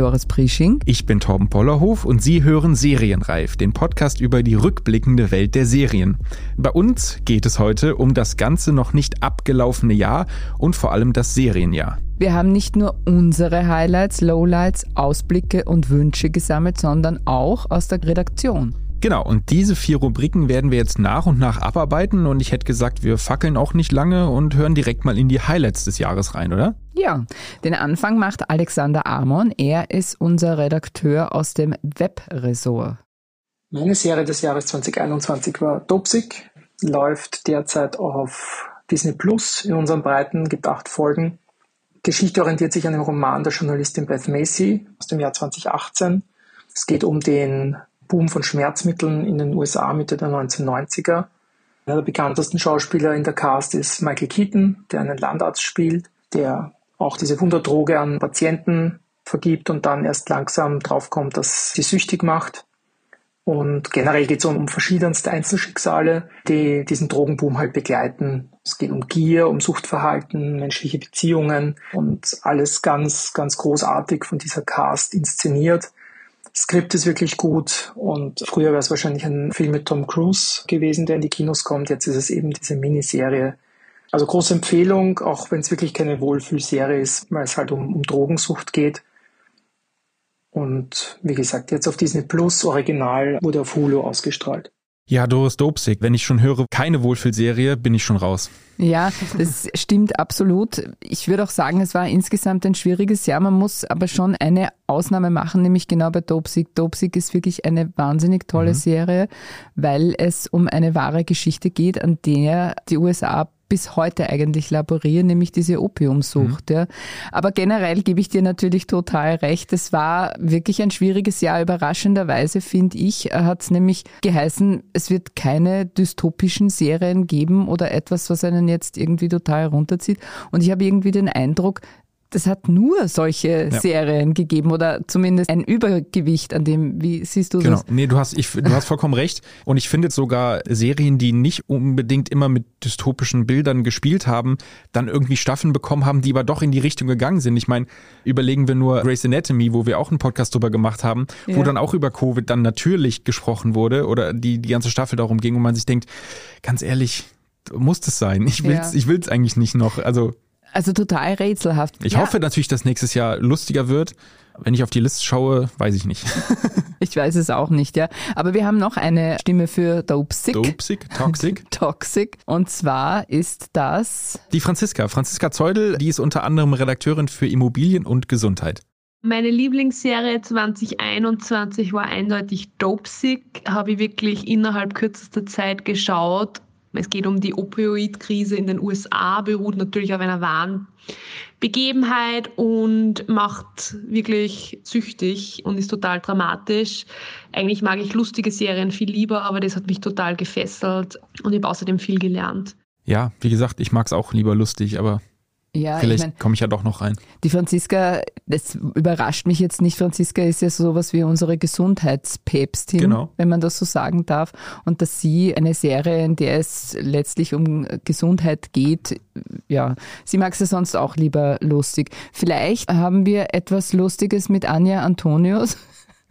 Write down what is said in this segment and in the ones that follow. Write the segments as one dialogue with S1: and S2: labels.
S1: Doris Prisching.
S2: Ich bin Torben Pollerhof und Sie hören Serienreif, den Podcast über die rückblickende Welt der Serien. Bei uns geht es heute um das ganze noch nicht abgelaufene Jahr und vor allem das Serienjahr.
S1: Wir haben nicht nur unsere Highlights, Lowlights, Ausblicke und Wünsche gesammelt, sondern auch aus der Redaktion.
S2: Genau, und diese vier Rubriken werden wir jetzt nach und nach abarbeiten und ich hätte gesagt, wir fackeln auch nicht lange und hören direkt mal in die Highlights des Jahres rein, oder?
S1: Ja, den Anfang macht Alexander Amon. Er ist unser Redakteur aus dem Webressort.
S3: Meine Serie des Jahres 2021 war Dopsig, läuft derzeit auf Disney Plus in unseren Breiten, gibt acht Folgen. Geschichte orientiert sich an dem Roman der Journalistin Beth Macy aus dem Jahr 2018. Es geht um den Boom von Schmerzmitteln in den USA Mitte der 1990er. Einer der bekanntesten Schauspieler in der Cast ist Michael Keaton, der einen Landarzt spielt, der auch diese Wunderdroge an Patienten vergibt und dann erst langsam draufkommt, dass sie süchtig macht. Und generell geht es um verschiedenste Einzelschicksale, die diesen Drogenboom halt begleiten. Es geht um Gier, um Suchtverhalten, menschliche Beziehungen und alles ganz, ganz großartig von dieser Cast inszeniert. Skript ist wirklich gut und früher wäre es wahrscheinlich ein Film mit Tom Cruise gewesen, der in die Kinos kommt. Jetzt ist es eben diese Miniserie. Also große Empfehlung, auch wenn es wirklich keine Wohlfühlserie ist, weil es halt um, um Drogensucht geht. Und wie gesagt, jetzt auf Disney Plus Original wurde auf Hulu ausgestrahlt.
S2: Ja, Doris Dopsig, wenn ich schon höre, keine Wohlfühlserie, bin ich schon raus.
S1: Ja, das stimmt absolut. Ich würde auch sagen, es war insgesamt ein schwieriges Jahr. Man muss aber schon eine Ausnahme machen, nämlich genau bei Dopsig. Dopsig ist wirklich eine wahnsinnig tolle mhm. Serie, weil es um eine wahre Geschichte geht, an der die USA bis heute eigentlich laborieren, nämlich diese Opiumsucht. Mhm. Ja. Aber generell gebe ich dir natürlich total recht. Es war wirklich ein schwieriges Jahr. Überraschenderweise, finde ich, hat es nämlich geheißen, es wird keine dystopischen Serien geben oder etwas, was einen jetzt irgendwie total runterzieht. Und ich habe irgendwie den Eindruck, das hat nur solche ja. Serien gegeben oder zumindest ein Übergewicht an dem, wie siehst du
S2: genau.
S1: das?
S2: Genau, nee, du hast, ich, du hast vollkommen recht. Und ich finde sogar Serien, die nicht unbedingt immer mit dystopischen Bildern gespielt haben, dann irgendwie Staffeln bekommen haben, die aber doch in die Richtung gegangen sind. Ich meine, überlegen wir nur Grey's Anatomy, wo wir auch einen Podcast drüber gemacht haben, ja. wo dann auch über Covid dann natürlich gesprochen wurde oder die, die ganze Staffel darum ging und man sich denkt, ganz ehrlich, muss das sein? Ich will's, ja. ich will's eigentlich nicht noch. Also
S1: also total rätselhaft.
S2: Ich ja. hoffe natürlich, dass nächstes Jahr lustiger wird. Wenn ich auf die Liste schaue, weiß ich nicht.
S1: ich weiß es auch nicht, ja. Aber wir haben noch eine Stimme für Dopesick.
S2: Dopesick, Toxic.
S1: Toxic. Und zwar ist das...
S2: Die Franziska. Franziska Zeudel, die ist unter anderem Redakteurin für Immobilien und Gesundheit.
S4: Meine Lieblingsserie 2021 war eindeutig Dopesick. Habe ich wirklich innerhalb kürzester Zeit geschaut es geht um die Opioidkrise in den USA, beruht natürlich auf einer wahren Begebenheit und macht wirklich süchtig und ist total dramatisch. Eigentlich mag ich lustige Serien viel lieber, aber das hat mich total gefesselt und ich habe außerdem viel gelernt.
S2: Ja, wie gesagt, ich mag es auch lieber lustig, aber ja, Vielleicht ich mein, komme ich ja doch noch rein.
S1: Die Franziska, das überrascht mich jetzt nicht. Franziska ist ja sowas wie unsere Gesundheitspäpstin, genau. wenn man das so sagen darf. Und dass sie eine Serie, in der es letztlich um Gesundheit geht, ja, sie mag es ja sonst auch lieber lustig. Vielleicht haben wir etwas Lustiges mit Anja Antonius.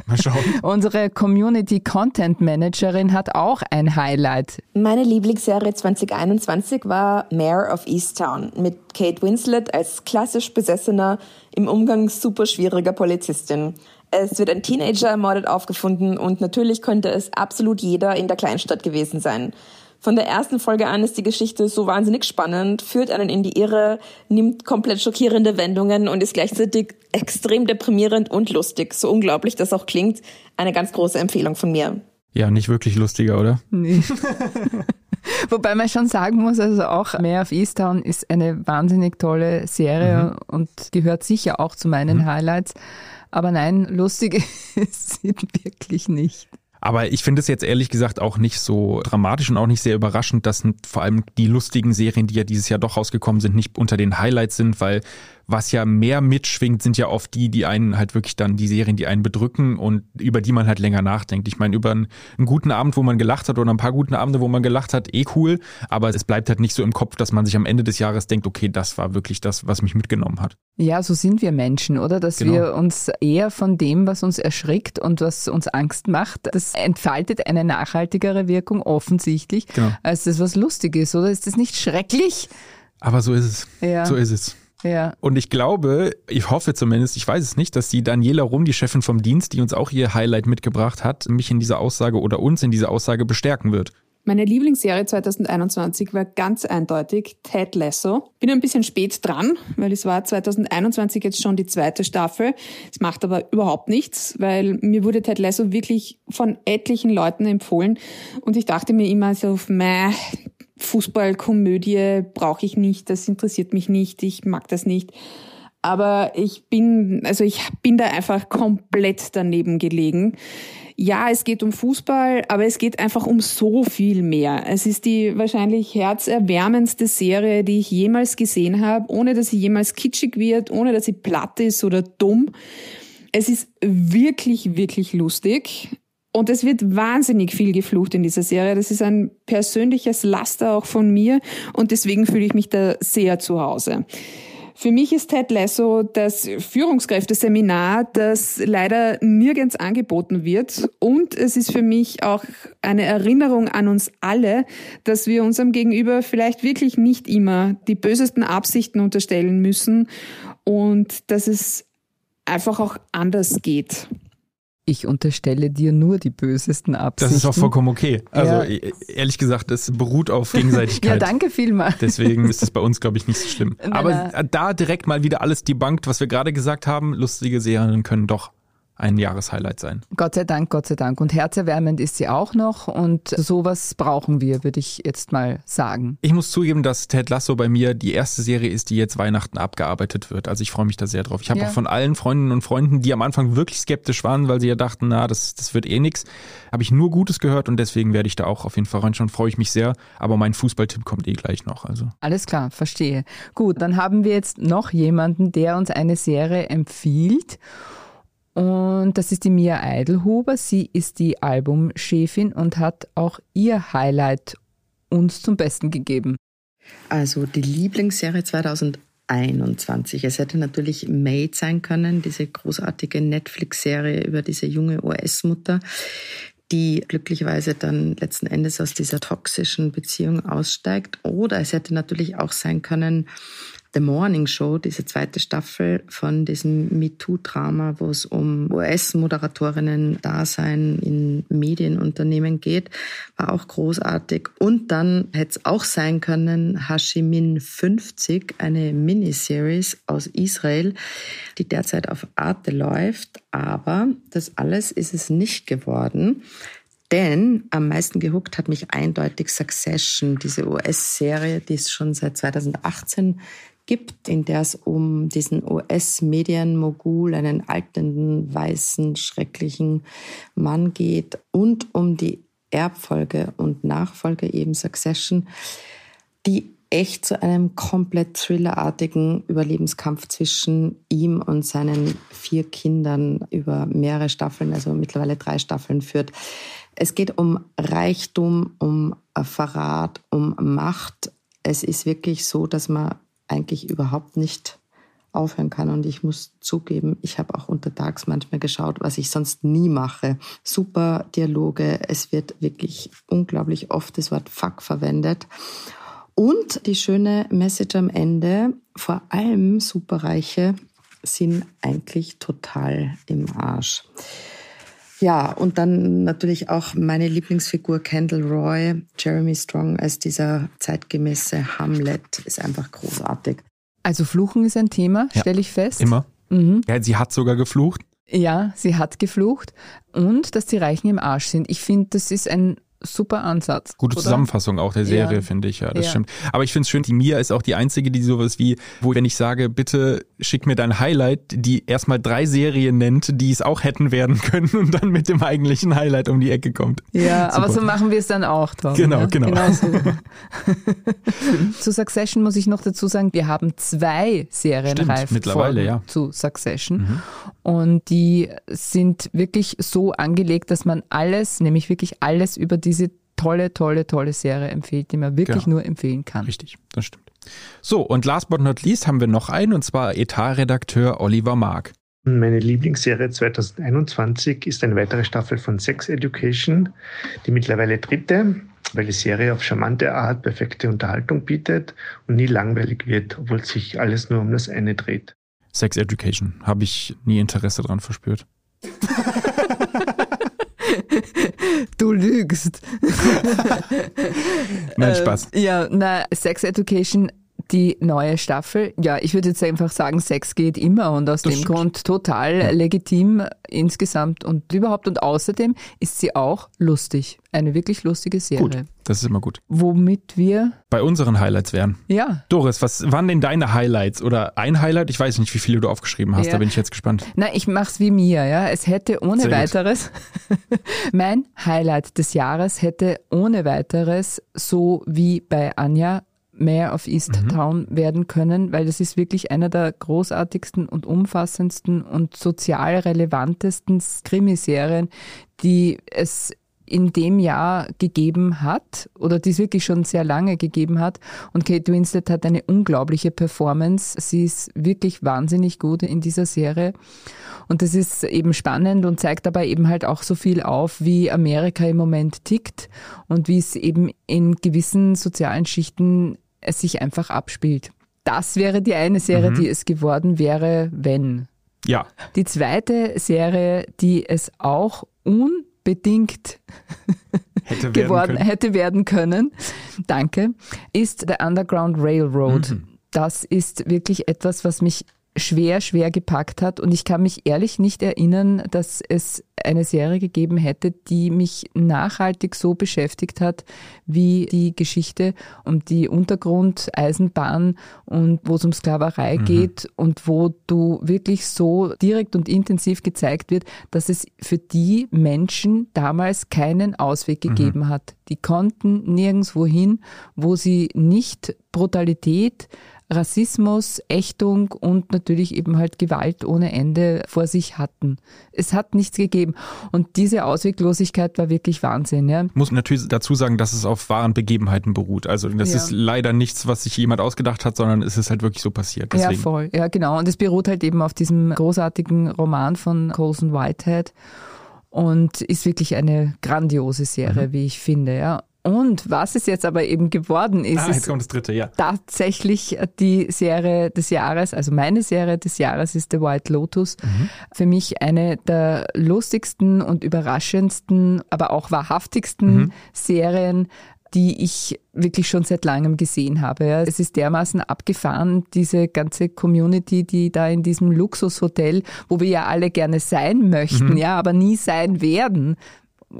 S2: Mal schauen.
S1: Unsere Community Content Managerin hat auch ein Highlight.
S5: Meine Lieblingsserie 2021 war Mayor of Easttown mit Kate Winslet als klassisch besessener, im Umgang super schwieriger Polizistin. Es wird ein Teenager ermordet aufgefunden und natürlich könnte es absolut jeder in der Kleinstadt gewesen sein. Von der ersten Folge an ist die Geschichte so wahnsinnig spannend, führt einen in die Irre, nimmt komplett schockierende Wendungen und ist gleichzeitig extrem deprimierend und lustig. So unglaublich das auch klingt. Eine ganz große Empfehlung von mir.
S2: Ja, nicht wirklich lustiger, oder? Nee.
S1: Wobei man schon sagen muss, also auch Mayor of Easttown ist eine wahnsinnig tolle Serie mhm. und gehört sicher auch zu meinen mhm. Highlights. Aber nein, lustig ist sie wirklich nicht.
S2: Aber ich finde es jetzt ehrlich gesagt auch nicht so dramatisch und auch nicht sehr überraschend, dass vor allem die lustigen Serien, die ja dieses Jahr doch rausgekommen sind, nicht unter den Highlights sind, weil was ja mehr mitschwingt, sind ja oft die, die einen halt wirklich dann die Serien, die einen bedrücken und über die man halt länger nachdenkt. Ich meine, über einen, einen guten Abend, wo man gelacht hat oder ein paar guten Abende, wo man gelacht hat, eh cool, aber es bleibt halt nicht so im Kopf, dass man sich am Ende des Jahres denkt, okay, das war wirklich das, was mich mitgenommen hat.
S1: Ja, so sind wir Menschen, oder? Dass genau. wir uns eher von dem, was uns erschrickt und was uns Angst macht, das entfaltet eine nachhaltigere Wirkung offensichtlich, genau. als das, was lustig ist, oder? Ist das nicht schrecklich?
S2: Aber so ist es. Ja. So ist es.
S1: Ja.
S2: Und ich glaube, ich hoffe zumindest, ich weiß es nicht, dass die Daniela Rum, die Chefin vom Dienst, die uns auch ihr Highlight mitgebracht hat, mich in dieser Aussage oder uns in dieser Aussage bestärken wird.
S6: Meine Lieblingsserie 2021 war ganz eindeutig Ted Lasso. Bin ein bisschen spät dran, weil es war 2021 jetzt schon die zweite Staffel. Es macht aber überhaupt nichts, weil mir wurde Ted Lasso wirklich von etlichen Leuten empfohlen und ich dachte mir immer so, meh, Fußballkomödie brauche ich nicht, das interessiert mich nicht, ich mag das nicht. Aber ich bin, also ich bin da einfach komplett daneben gelegen. Ja, es geht um Fußball, aber es geht einfach um so viel mehr. Es ist die wahrscheinlich herzerwärmendste Serie, die ich jemals gesehen habe, ohne dass sie jemals kitschig wird, ohne dass sie platt ist oder dumm. Es ist wirklich, wirklich lustig. Und es wird wahnsinnig viel geflucht in dieser Serie. Das ist ein persönliches Laster auch von mir und deswegen fühle ich mich da sehr zu Hause. Für mich ist Ted Lasso das Führungskräfteseminar, das leider nirgends angeboten wird. Und es ist für mich auch eine Erinnerung an uns alle, dass wir unserem Gegenüber vielleicht wirklich nicht immer die bösesten Absichten unterstellen müssen und dass es einfach auch anders geht
S1: ich unterstelle dir nur die bösesten Absichten.
S2: Das ist auch vollkommen okay. Also ja. E-, ehrlich gesagt, das beruht auf Gegenseitigkeit.
S1: ja, danke vielmals.
S2: Deswegen ist das bei uns, glaube ich, nicht so schlimm. Aber da direkt mal wieder alles debunked, was wir gerade gesagt haben. Lustige Serien können doch ein Jahreshighlight sein.
S1: Gott sei Dank, Gott sei Dank. Und herzerwärmend ist sie auch noch und sowas brauchen wir, würde ich jetzt mal sagen.
S2: Ich muss zugeben, dass Ted Lasso bei mir die erste Serie ist, die jetzt Weihnachten abgearbeitet wird. Also ich freue mich da sehr drauf. Ich habe ja. auch von allen Freundinnen und Freunden, die am Anfang wirklich skeptisch waren, weil sie ja dachten, na, das, das wird eh nix, habe ich nur Gutes gehört und deswegen werde ich da auch auf jeden Fall reinschauen. Freue ich mich sehr. Aber mein Fußballtipp kommt eh gleich noch. Also.
S1: Alles klar, verstehe. Gut, dann haben wir jetzt noch jemanden, der uns eine Serie empfiehlt. Und das ist die Mia Eidelhuber. Sie ist die Albumchefin und hat auch ihr Highlight uns zum Besten gegeben.
S7: Also die Lieblingsserie 2021. Es hätte natürlich Made sein können, diese großartige Netflix-Serie über diese junge US-Mutter, die glücklicherweise dann letzten Endes aus dieser toxischen Beziehung aussteigt. Oder es hätte natürlich auch sein können The Morning Show, diese zweite Staffel von diesem MeToo-Drama, wo es um US-Moderatorinnen-Dasein in Medienunternehmen geht, war auch großartig. Und dann hätte es auch sein können Hashimin 50, eine Miniseries aus Israel, die derzeit auf Arte läuft. Aber das alles ist es nicht geworden. Denn am meisten gehuckt hat mich eindeutig Succession, diese US-Serie, die es schon seit 2018 gibt, in der es um diesen US-Medienmogul, einen altenden, weißen, schrecklichen Mann geht und um die Erbfolge und Nachfolge eben Succession, die echt zu einem komplett thrillerartigen Überlebenskampf zwischen ihm und seinen vier Kindern über mehrere Staffeln, also mittlerweile drei Staffeln führt. Es geht um Reichtum, um Verrat, um Macht. Es ist wirklich so, dass man eigentlich überhaupt nicht aufhören kann. Und ich muss zugeben, ich habe auch untertags manchmal geschaut, was ich sonst nie mache. Super Dialoge, es wird wirklich unglaublich oft das Wort Fuck verwendet. Und die schöne Message am Ende, vor allem Superreiche sind eigentlich total im Arsch. Ja, und dann natürlich auch meine Lieblingsfigur Kendall Roy, Jeremy Strong als dieser zeitgemäße Hamlet ist einfach großartig.
S1: Also Fluchen ist ein Thema, ja, stelle ich fest.
S2: Immer. Mhm. Ja, sie hat sogar geflucht.
S1: Ja, sie hat geflucht und dass die Reichen im Arsch sind. Ich finde, das ist ein super Ansatz.
S2: Gute
S1: oder?
S2: Zusammenfassung auch der Serie,
S1: Ja.
S2: finde ich, ja, das
S1: Ja.
S2: stimmt. Aber ich finde es schön, die Mia ist auch die einzige, die sowas wie, wo wenn ich sage, bitte schick mir dein Highlight, die erstmal drei Serien nennt, die es auch hätten werden können und dann mit dem eigentlichen Highlight um die Ecke kommt.
S1: Ja, aber
S2: Super.
S1: so machen wir es dann auch, Torben,
S2: Genau,
S1: ja?
S2: genau.
S1: so. zu Succession muss ich noch dazu sagen, wir haben zwei Serienreifen
S2: mittlerweile, ja.
S1: zu Succession und die sind wirklich so angelegt, dass man alles, nämlich wirklich alles über diese tolle, tolle, tolle Serie empfiehlt, die man wirklich
S2: Genau.
S1: nur empfehlen kann.
S2: Richtig, das stimmt. So, und last but not least haben wir noch einen, und zwar Etatredakteur Oliver Mark.
S8: Meine Lieblingsserie 2021 ist eine weitere Staffel von Sex Education, die mittlerweile dritte, weil die Serie auf charmante Art perfekte Unterhaltung bietet und nie langweilig wird, obwohl sich alles nur um das eine dreht.
S2: Sex Education. Habe ich nie Interesse dran verspürt.
S1: Du lügst.
S2: Nein,
S1: Äh,
S2: Spaß.
S1: Ja, na, Sex Education, die neue Staffel. Ja, ich würde jetzt einfach sagen, Sex geht immer und aus
S2: Das
S1: dem. Grund total legitim insgesamt und überhaupt. Und außerdem ist sie auch lustig. Eine wirklich lustige Serie.
S2: Gut, das ist immer gut.
S1: Womit wir,
S2: Bei unseren Highlights wären.
S1: ja,
S2: Doris, was waren denn deine Highlights? Oder ein Highlight? Ich weiß nicht, wie viele du aufgeschrieben hast,
S1: Ja.
S2: da bin ich jetzt gespannt.
S1: Na, ich mach's wie mir, ja. Es hätte ohne
S2: Sehr
S1: weiteres, mein Highlight des Jahres hätte ohne weiteres so wie bei Anja Mayor of East
S2: Mhm.
S1: Town werden können, weil das ist wirklich einer der großartigsten und umfassendsten und sozial relevantesten Krimiserien, die es in dem Jahr gegeben hat oder die es wirklich schon sehr lange gegeben hat. Und Kate Winslet hat eine unglaubliche Performance. Sie ist wirklich wahnsinnig gut in dieser Serie. Und das ist eben spannend und zeigt dabei eben halt auch so viel auf, wie Amerika im Moment tickt und wie es eben in gewissen sozialen Schichten es sich einfach abspielt. Das wäre die eine Serie, die es geworden wäre, wenn.
S2: Ja,
S1: Die zweite Serie, die es auch unbedingt
S2: hätte werden
S1: geworden
S2: können.
S1: hätte werden können, danke, ist The Underground Railroad.
S2: Mhm.
S1: Das ist wirklich etwas, was mich schwer, schwer gepackt hat und ich kann mich ehrlich nicht erinnern, dass es eine Serie gegeben hätte, die mich nachhaltig so beschäftigt hat wie die Geschichte um die Untergrundeisenbahn und wo es um Sklaverei
S2: Mhm.
S1: geht und wo du wirklich so direkt und intensiv gezeigt wird, dass es für die Menschen damals keinen Ausweg
S2: Mhm.
S1: gegeben hat. Die konnten nirgendwo hin, wo sie nicht Brutalität, Rassismus, Ächtung und natürlich eben halt Gewalt ohne Ende vor sich hatten. Es hat nichts gegeben. Und diese Ausweglosigkeit war wirklich Wahnsinn. Ja.
S2: Muss natürlich dazu sagen, dass es auf wahren Begebenheiten beruht. Also das
S1: Ja.
S2: ist leider nichts, was sich jemand ausgedacht hat, sondern es ist halt wirklich so passiert.
S1: Ja,
S2: Deswegen.
S1: voll. Ja, genau. Und es beruht halt eben auf diesem großartigen Roman von Colson Whitehead und ist wirklich eine grandiose Serie,
S2: Mhm.
S1: wie ich finde. Ja. Und was es jetzt aber eben geworden ist,
S2: ah, jetzt
S1: ist
S2: kommt das dritte, ja.
S1: tatsächlich die Serie des Jahres, also meine Serie des Jahres ist The White Lotus. Für mich eine der lustigsten und überraschendsten, aber auch wahrhaftigsten Serien, die ich wirklich schon seit langem gesehen habe. Es ist dermaßen abgefahren, diese ganze Community, die da in diesem Luxushotel, wo wir ja alle gerne sein möchten, ja, aber nie sein werden.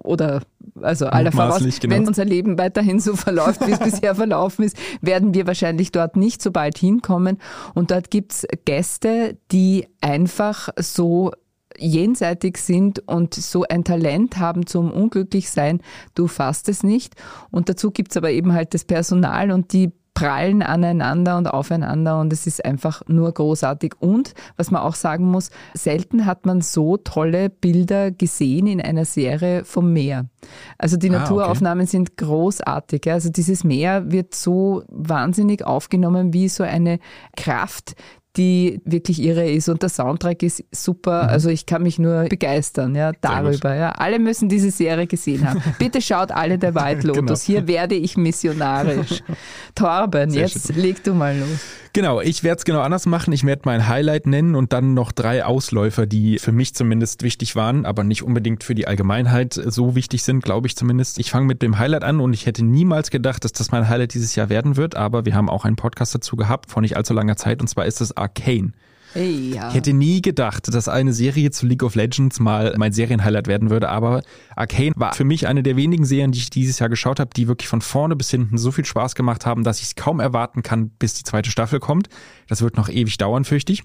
S1: Oder also aller voraus,
S2: genau.
S1: wenn unser Leben weiterhin so verläuft, wie es bisher verlaufen ist, werden wir wahrscheinlich dort nicht so bald hinkommen. Und dort gibt's Gäste, die einfach so jenseitig sind und so ein Talent haben zum Unglücklichsein, du fasst es nicht. Und dazu gibt's aber eben halt das Personal und die prallen aneinander und aufeinander und es ist einfach nur großartig. Und was man auch sagen muss, selten hat man so tolle Bilder gesehen in einer Serie vom Meer. Also die
S2: Ah, okay.
S1: Naturaufnahmen sind großartig. Also dieses Meer wird so wahnsinnig aufgenommen wie so eine Kraft, die wirklich irre ist und der Soundtrack ist super. Also ich kann mich nur begeistern, ja, darüber. Ja. Alle müssen diese Serie gesehen haben. Bitte schaut alle der White Lotus.
S2: Genau.
S1: Hier werde ich missionarisch. Torben,
S2: Sehr
S1: jetzt leg du mal los.
S2: Genau, ich werde es genau anders machen. Ich werde mein Highlight nennen und dann noch drei Ausläufer, die für mich zumindest wichtig waren, aber nicht unbedingt für die Allgemeinheit so wichtig sind, glaube ich zumindest. Ich fange mit dem Highlight an und ich hätte niemals gedacht, dass das mein Highlight dieses Jahr werden wird, aber wir haben auch einen Podcast dazu gehabt vor nicht allzu langer Zeit und zwar ist es Arcane.
S1: Hey, ja.
S2: Ich hätte nie gedacht, dass eine Serie zu League of Legends mal mein Serienhighlight werden würde, aber Arcane war für mich eine der wenigen Serien, die ich dieses Jahr geschaut habe, die wirklich von vorne bis hinten so viel Spaß gemacht haben, dass ich es kaum erwarten kann, bis die zweite Staffel kommt. Das wird noch ewig dauern, fürchte ich.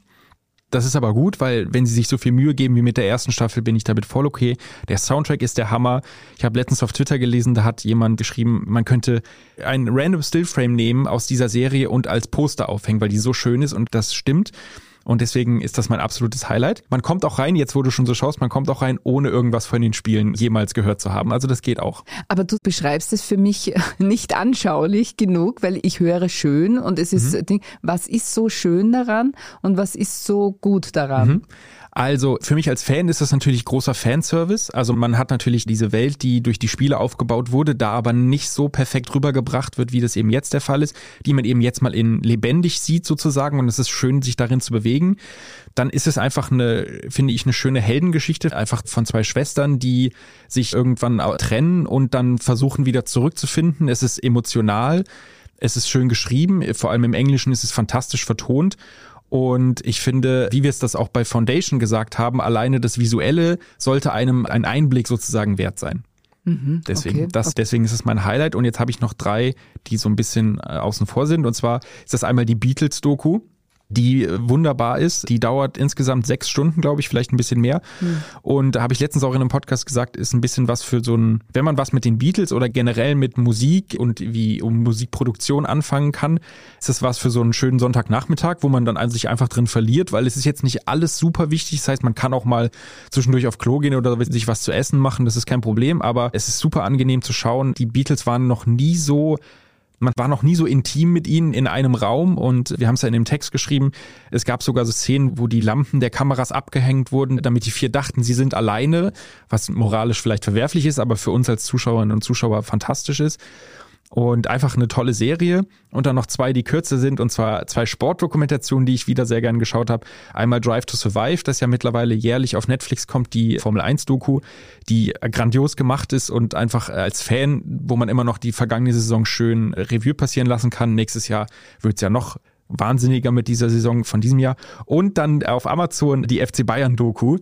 S2: Das ist aber gut, weil wenn sie sich so viel Mühe geben wie mit der ersten Staffel, bin ich damit voll okay. Der Soundtrack ist der Hammer. Ich habe letztens auf Twitter gelesen, da hat jemand geschrieben, man könnte ein random Stillframe nehmen aus dieser Serie und als Poster aufhängen, weil die so schön ist und das stimmt. Und deswegen ist das mein absolutes Highlight. Man kommt auch rein, jetzt wo du schon so schaust, man kommt auch rein, ohne irgendwas von den Spielen jemals gehört zu haben. Also das geht auch.
S1: Aber du beschreibst es für mich nicht anschaulich genug, weil ich höre schön und es ist, mhm. was ist so schön daran und was ist so gut daran? Mhm.
S2: Also für mich als Fan ist das natürlich großer Fanservice. Also man hat natürlich diese Welt, die durch die Spiele aufgebaut wurde, da aber nicht so perfekt rübergebracht wird, wie das eben jetzt der Fall ist, die man eben jetzt mal in lebendig sieht sozusagen und es ist schön, sich darin zu bewegen. Dann ist es einfach eine, finde ich, eine schöne Heldengeschichte, einfach von zwei Schwestern, die sich irgendwann trennen und dann versuchen wieder zurückzufinden. Es ist emotional. Es ist schön geschrieben, vor allem im Englischen ist es fantastisch vertont und ich finde, wie wir es das auch bei Foundation gesagt haben, alleine das Visuelle sollte einem ein Einblick sozusagen wert sein. Mhm, deswegen, okay. das, deswegen ist es mein Highlight. Und jetzt habe ich noch drei, die so ein bisschen äh, außen vor sind. Und zwar ist das einmal die Beatles-Doku die wunderbar ist. Die dauert insgesamt sechs Stunden, glaube ich, vielleicht ein bisschen mehr. Mhm. Und da habe ich letztens auch in einem Podcast gesagt, ist ein bisschen was für so ein, wenn man was mit den Beatles oder generell mit Musik und wie um Musikproduktion anfangen kann, ist das was für so einen schönen Sonntagnachmittag, wo man dann sich einfach drin verliert, weil es ist jetzt nicht alles super wichtig. Das heißt, man kann auch mal zwischendurch auf Klo gehen oder sich was zu essen machen, das ist kein Problem, aber es ist super angenehm zu schauen. Die Beatles waren noch nie so man war noch nie so intim mit ihnen in einem Raum und wir haben es ja in dem Text geschrieben, es gab sogar so Szenen, wo die Lampen der Kameras abgehängt wurden, damit die vier dachten, sie sind alleine, was moralisch vielleicht verwerflich ist, aber für uns als Zuschauerinnen und Zuschauer fantastisch ist und einfach eine tolle Serie. Und dann noch zwei, die kürzer sind, und zwar zwei Sportdokumentationen, die ich wieder sehr gern geschaut habe. Einmal Drive to Survive, das ja mittlerweile jährlich auf Netflix kommt, die Formel 1-Doku, die grandios gemacht ist und einfach als Fan, wo man immer noch die vergangene Saison schön Revue passieren lassen kann. Nächstes Jahr wird's ja noch wahnsinniger mit dieser Saison von diesem Jahr. Und dann auf Amazon die FC Bayern Doku,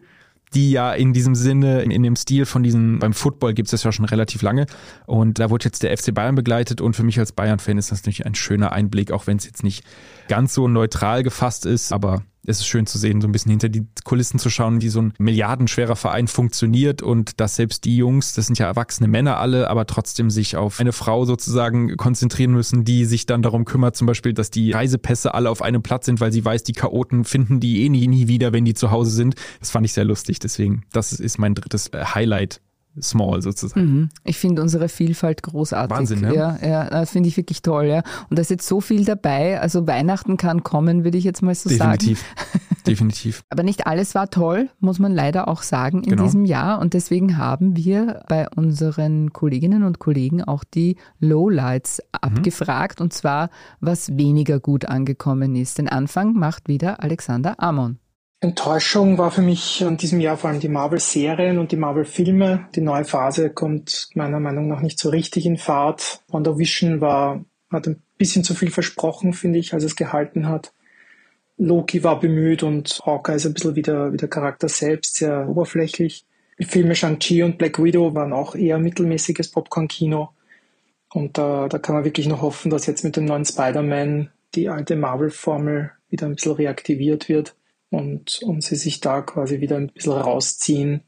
S2: die ja in diesem Sinne, in dem Stil von diesen, beim Football gibt es das ja schon relativ lange. Und da wurde jetzt der FC Bayern begleitet und für mich als Bayern-Fan ist das natürlich ein schöner Einblick, auch wenn es jetzt nicht ganz so neutral gefasst ist, aber es ist schön zu sehen, so ein bisschen hinter die Kulissen zu schauen, wie so ein milliardenschwerer Verein funktioniert und dass selbst die Jungs, das sind ja erwachsene Männer alle, aber trotzdem sich auf eine Frau sozusagen konzentrieren müssen, die sich dann darum kümmert, zum Beispiel, dass die Reisepässe alle auf einem Platz sind, weil sie weiß, die Chaoten finden die eh nie, nie wieder, wenn die zu Hause sind. Das fand ich sehr lustig. Deswegen, das ist mein drittes äh, Highlight small sozusagen. Mhm.
S1: Ich finde unsere Vielfalt großartig.
S2: Wahnsinn, ja.
S1: Ja, ja das finde ich wirklich toll, ja. Und da ist jetzt so viel dabei. Also Weihnachten kann kommen, würde ich jetzt mal so
S2: Definitiv.
S1: sagen.
S2: Definitiv.
S1: Aber nicht alles war toll, muss man leider auch sagen, in
S2: genau.
S1: diesem Jahr. Und deswegen haben wir bei unseren Kolleginnen und Kollegen auch die Lowlights mhm. abgefragt. Und zwar, was weniger gut angekommen ist. Den Anfang macht wieder Alexander Amon.
S3: Enttäuschung war für mich in diesem Jahr vor allem die Marvel-Serien und die Marvel-Filme. Die neue Phase kommt meiner Meinung nach nicht so richtig in Fahrt. WandaVision war, hat ein bisschen zu viel versprochen, finde ich, als es gehalten hat. Loki war bemüht und Hawkeye ist ein bisschen wie der, wie der Charakter selbst, sehr oberflächlich. Die Filme Shang-Chi und Black Widow waren auch eher mittelmäßiges Popcorn-Kino. Und da, da kann man wirklich noch hoffen, dass jetzt mit dem neuen Spider-Man die alte Marvel-Formel wieder ein bisschen reaktiviert wird und, und sie sich da quasi wieder ein bisschen rausziehen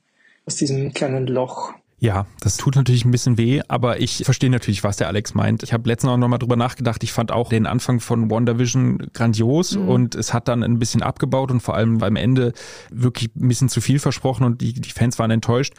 S3: aus diesem kleinen Loch.
S2: Ja, das tut natürlich ein bisschen weh, aber ich verstehe natürlich, was der Alex meint. Ich habe letztens auch nochmal drüber nachgedacht. Ich fand auch den Anfang von WandaVision grandios mhm. und es hat dann ein bisschen abgebaut und vor allem beim Ende wirklich ein bisschen zu viel versprochen und die, die Fans waren enttäuscht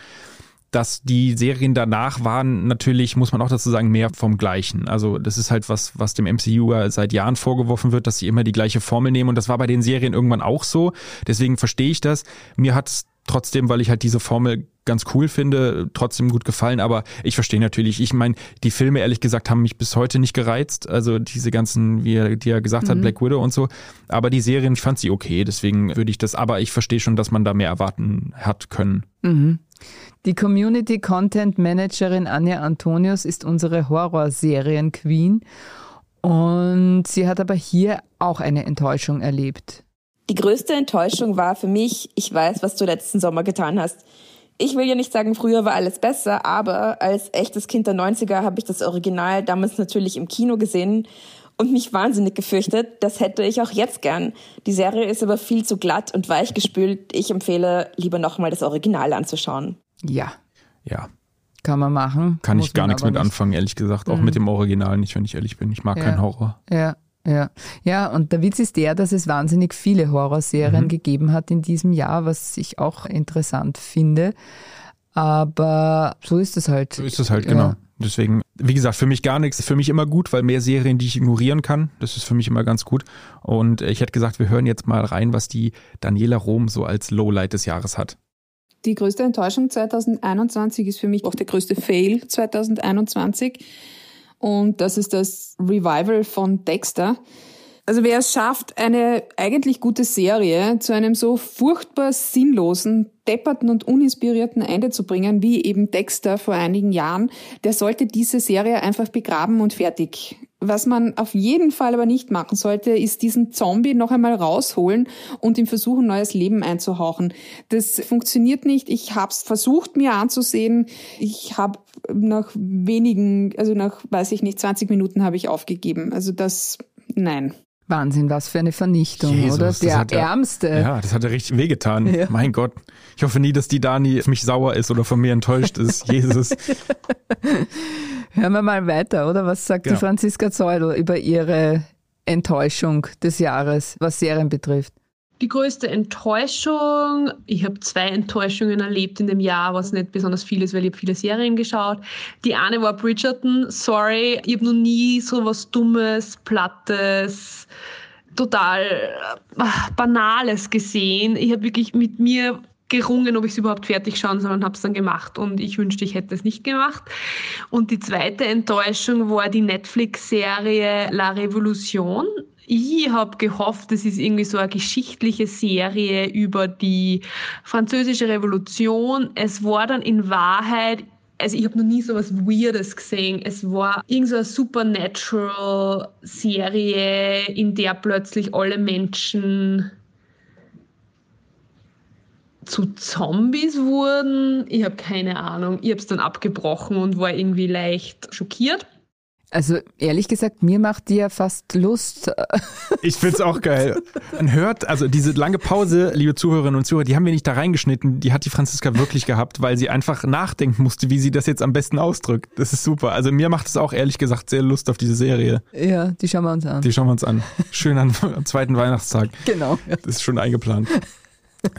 S2: dass die Serien danach waren natürlich, muss man auch dazu sagen, mehr vom Gleichen. Also das ist halt was, was dem MCU seit Jahren vorgeworfen wird, dass sie immer die gleiche Formel nehmen und das war bei den Serien irgendwann auch so. Deswegen verstehe ich das. Mir hat es trotzdem, weil ich halt diese Formel ganz cool finde, trotzdem gut gefallen. Aber ich verstehe natürlich, ich meine, die Filme ehrlich gesagt haben mich bis heute nicht gereizt. Also diese ganzen, wie er, die er gesagt mhm. hat, Black Widow und so. Aber die Serien, ich fand sie okay. Deswegen würde ich das, aber ich verstehe schon, dass man da mehr erwarten hat können.
S1: Mhm. Die Community Content Managerin Anja Antonius ist unsere Horrorserien-Queen und sie hat aber hier auch eine Enttäuschung erlebt.
S5: Die größte Enttäuschung war für mich, ich weiß, was du letzten Sommer getan hast. Ich will ja nicht sagen, früher war alles besser, aber als echtes Kind der 90er habe ich das Original damals natürlich im Kino gesehen und mich wahnsinnig gefürchtet. Das hätte ich auch jetzt gern. Die Serie ist aber viel zu glatt und weich gespült. Ich empfehle, lieber nochmal das Original anzuschauen.
S1: Ja.
S2: Ja.
S1: Kann man machen.
S2: Kann ich gar nichts mit nicht. anfangen, ehrlich gesagt. Auch mhm. mit dem Original nicht, wenn ich ehrlich bin. Ich mag ja. keinen Horror.
S1: Ja. Ja, ja, und der Witz ist der, dass es wahnsinnig viele Horrorserien mhm. gegeben hat in diesem Jahr, was ich auch interessant finde. Aber so ist es halt.
S2: So ist es halt, genau. Deswegen, wie gesagt, für mich gar nichts. Für mich immer gut, weil mehr Serien, die ich ignorieren kann. Das ist für mich immer ganz gut. Und ich hätte gesagt, wir hören jetzt mal rein, was die Daniela Rom so als Lowlight des Jahres hat.
S6: Die größte Enttäuschung 2021 ist für mich auch der größte Fail 2021. Und das ist das Revival von Dexter. Also wer es schafft, eine eigentlich gute Serie zu einem so furchtbar sinnlosen, depperten und uninspirierten Ende zu bringen, wie eben Dexter vor einigen Jahren, der sollte diese Serie einfach begraben und fertig. Was man auf jeden Fall aber nicht machen sollte, ist diesen Zombie noch einmal rausholen und ihm versuchen, neues Leben einzuhauchen. Das funktioniert nicht. Ich habe es versucht, mir anzusehen. Ich habe nach wenigen, also nach, weiß ich nicht, 20 Minuten habe ich aufgegeben. Also das, nein.
S1: Wahnsinn, was für eine Vernichtung, Jesus, oder? Der
S2: ja,
S1: Ärmste.
S2: Ja, das hat ja richtig wehgetan. Ja. Mein Gott. Ich hoffe nie, dass die Dani auf mich sauer ist oder von mir enttäuscht ist. Jesus.
S1: Hören wir mal weiter, oder? Was sagt genau. die Franziska Zeudel über ihre Enttäuschung des Jahres, was Serien betrifft?
S4: Die größte Enttäuschung, ich habe zwei Enttäuschungen erlebt in dem Jahr, was nicht besonders viel ist, weil ich habe viele Serien geschaut. Die eine war Bridgerton, sorry, ich habe noch nie so was Dummes, Plattes, total äh, Banales gesehen. Ich habe wirklich mit mir gerungen, ob ich es überhaupt fertig schauen soll und habe es dann gemacht und ich wünschte, ich hätte es nicht gemacht. Und die zweite Enttäuschung war die Netflix-Serie La Revolution ich habe gehofft, es ist irgendwie so eine geschichtliche Serie über die französische Revolution. Es war dann in Wahrheit also ich habe noch nie so was Weirdes gesehen. Es war irgend so eine Supernatural-Serie, in der plötzlich alle Menschen zu Zombies wurden. Ich habe keine Ahnung. Ich habe es dann abgebrochen und war irgendwie leicht schockiert.
S1: Also ehrlich gesagt, mir macht die ja fast Lust.
S2: Ich find's auch geil. Man hört, also diese lange Pause, liebe Zuhörerinnen und Zuhörer, die haben wir nicht da reingeschnitten, die hat die Franziska wirklich gehabt, weil sie einfach nachdenken musste, wie sie das jetzt am besten ausdrückt. Das ist super. Also mir macht es auch ehrlich gesagt sehr Lust auf diese Serie.
S1: Ja, die schauen wir uns an.
S2: Die schauen wir uns an. Schön am zweiten Weihnachtstag.
S1: Genau.
S2: Das ist schon eingeplant.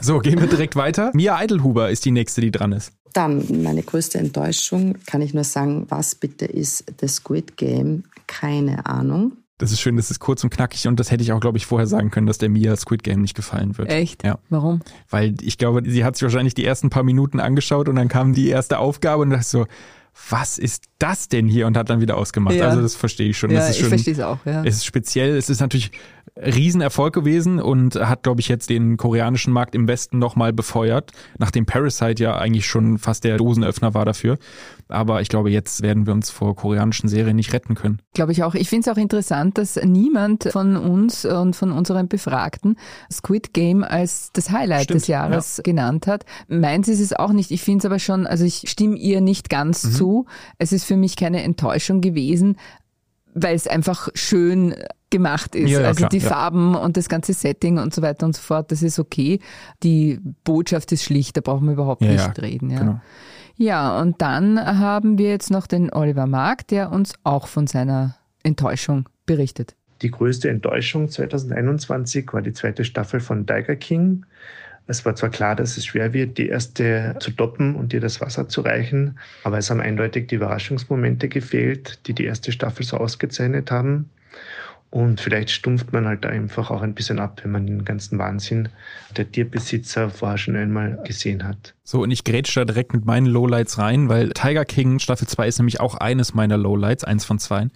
S2: So, gehen wir direkt weiter. Mia Eidelhuber ist die nächste, die dran ist.
S7: Dann meine größte Enttäuschung, kann ich nur sagen, was bitte ist The Squid Game? Keine Ahnung.
S2: Das ist schön, das ist kurz und knackig und das hätte ich auch, glaube ich, vorher sagen können, dass der Mia Squid Game nicht gefallen wird.
S1: Echt?
S2: Ja.
S1: Warum?
S2: Weil ich glaube, sie hat sich wahrscheinlich die ersten paar Minuten angeschaut und dann kam die erste Aufgabe und dachte so, was ist das denn hier? Und hat dann wieder ausgemacht. Ja. Also das verstehe ich schon.
S1: Ja,
S2: das ist
S1: ich verstehe es auch, ja.
S2: Es ist speziell, es ist natürlich Riesenerfolg gewesen und hat, glaube ich, jetzt den koreanischen Markt im Westen nochmal befeuert, nachdem Parasite ja eigentlich schon fast der Dosenöffner war dafür. Aber ich glaube, jetzt werden wir uns vor koreanischen Serien nicht retten können.
S1: Glaube ich auch. Ich finde es auch interessant, dass niemand von uns und von unseren Befragten Squid Game als das Highlight Stimmt, des Jahres ja. genannt hat. Meins ist es auch nicht. Ich finde es aber schon, also ich stimme ihr nicht ganz mhm. zu. Es ist für mich keine Enttäuschung gewesen, weil es einfach schön gemacht ist. Ja, ja, also klar, die ja. Farben und das ganze Setting und so weiter und so fort, das ist okay. Die Botschaft ist schlicht, da brauchen wir überhaupt nicht reden. Ja. Genau. ja, und dann haben wir jetzt noch den Oliver Mark, der uns auch von seiner Enttäuschung berichtet.
S8: Die größte Enttäuschung 2021 war die zweite Staffel von Tiger King. Es war zwar klar, dass es schwer wird, die erste zu toppen und ihr das Wasser zu reichen, aber es haben eindeutig die Überraschungsmomente gefehlt, die die erste Staffel so ausgezeichnet haben. Und vielleicht stumpft man halt einfach auch ein bisschen ab, wenn man den ganzen Wahnsinn der Tierbesitzer vorher schon einmal gesehen hat.
S2: So, und ich grätsche da direkt mit meinen Lowlights rein, weil Tiger King Staffel 2 ist nämlich auch eines meiner Lowlights, eins von zwei.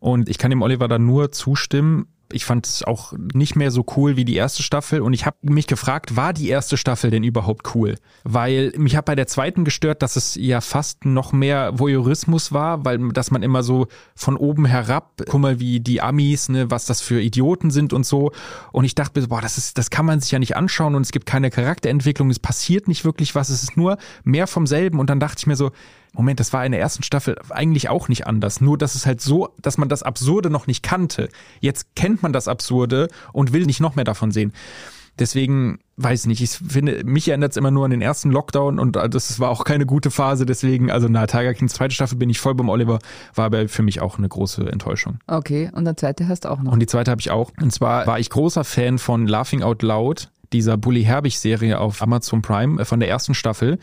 S2: Und ich kann dem Oliver da nur zustimmen Ich fand es auch nicht mehr so cool wie die erste Staffel und ich habe mich gefragt, war die erste Staffel denn überhaupt cool? Weil mich hat bei der zweiten gestört, dass es ja fast noch mehr Voyeurismus war, weil dass man immer so von oben herab, guck mal, wie die Amis, ne, was das für Idioten sind und so. Und ich dachte, boah, das ist, das kann man sich ja nicht anschauen und es gibt keine Charakterentwicklung, es passiert nicht wirklich was, es ist nur mehr vom selben. Und dann dachte ich mir so, Moment, das war in der ersten Staffel eigentlich auch nicht anders. Nur, dass es halt so, dass man das Absurde noch nicht kannte. Jetzt kennt man das Absurde und will nicht noch mehr davon sehen. Deswegen weiß ich nicht, ich finde, mich erinnert es immer nur an den ersten Lockdown und das war auch keine gute Phase. Deswegen, also na, Tiger King zweite Staffel bin ich voll beim Oliver, war aber für mich auch eine große Enttäuschung.
S1: Okay, und der zweite hast du auch noch.
S2: Und die zweite habe ich auch. Und zwar war ich großer Fan von Laughing Out Loud, dieser Bully Herbig-Serie auf Amazon Prime äh, von der ersten Staffel.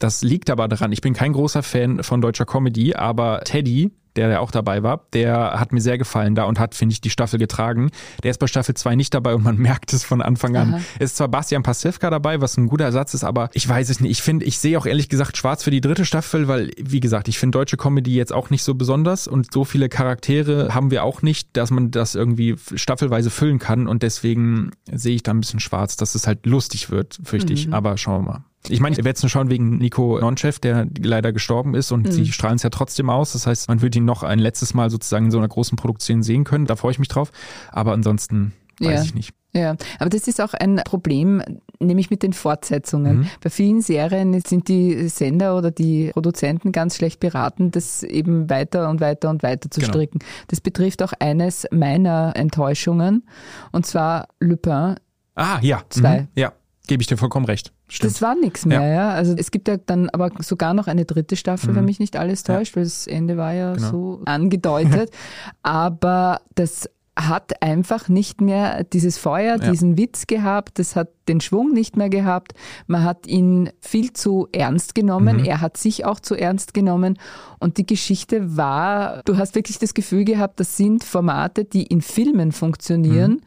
S2: Das liegt aber daran, ich bin kein großer Fan von deutscher Comedy, aber Teddy, der ja auch dabei war, der hat mir sehr gefallen da und hat, finde ich, die Staffel getragen. Der ist bei Staffel 2 nicht dabei und man merkt es von Anfang an. Aha. Es ist zwar Bastian Pasewka dabei, was ein guter Ersatz ist, aber ich weiß es nicht. Ich finde, ich sehe auch ehrlich gesagt schwarz für die dritte Staffel, weil, wie gesagt, ich finde deutsche Comedy jetzt auch nicht so besonders und so viele Charaktere haben wir auch nicht, dass man das irgendwie staffelweise füllen kann und deswegen sehe ich da ein bisschen schwarz, dass es halt lustig wird, fürchte ich. Mhm. Aber schauen wir mal. Ich meine, ich werde es nur schauen wegen Nico Nonchev, der leider gestorben ist und mhm. sie strahlen es ja trotzdem aus. Das heißt, man wird ihn noch ein letztes Mal sozusagen in so einer großen Produktion sehen können. Da freue ich mich drauf. Aber ansonsten weiß ja. ich nicht.
S1: Ja, aber das ist auch ein Problem, nämlich mit den Fortsetzungen. Mhm. Bei vielen Serien sind die Sender oder die Produzenten ganz schlecht beraten, das eben weiter und weiter und weiter zu genau. stricken. Das betrifft auch eines meiner Enttäuschungen, und zwar Lupin.
S2: Ah, ja. Zwei. Mhm. Ja, gebe ich dir vollkommen recht.
S1: Stimmt. Das war nichts mehr, ja. ja. Also es gibt ja dann aber sogar noch eine dritte Staffel, mhm. wenn mich nicht alles täuscht, weil das Ende war ja genau. so angedeutet. aber das hat einfach nicht mehr dieses Feuer, ja. diesen Witz gehabt, das hat den Schwung nicht mehr gehabt. Man hat ihn viel zu ernst genommen, mhm. er hat sich auch zu ernst genommen und die Geschichte war, du hast wirklich das Gefühl gehabt, das sind Formate, die in Filmen funktionieren. Mhm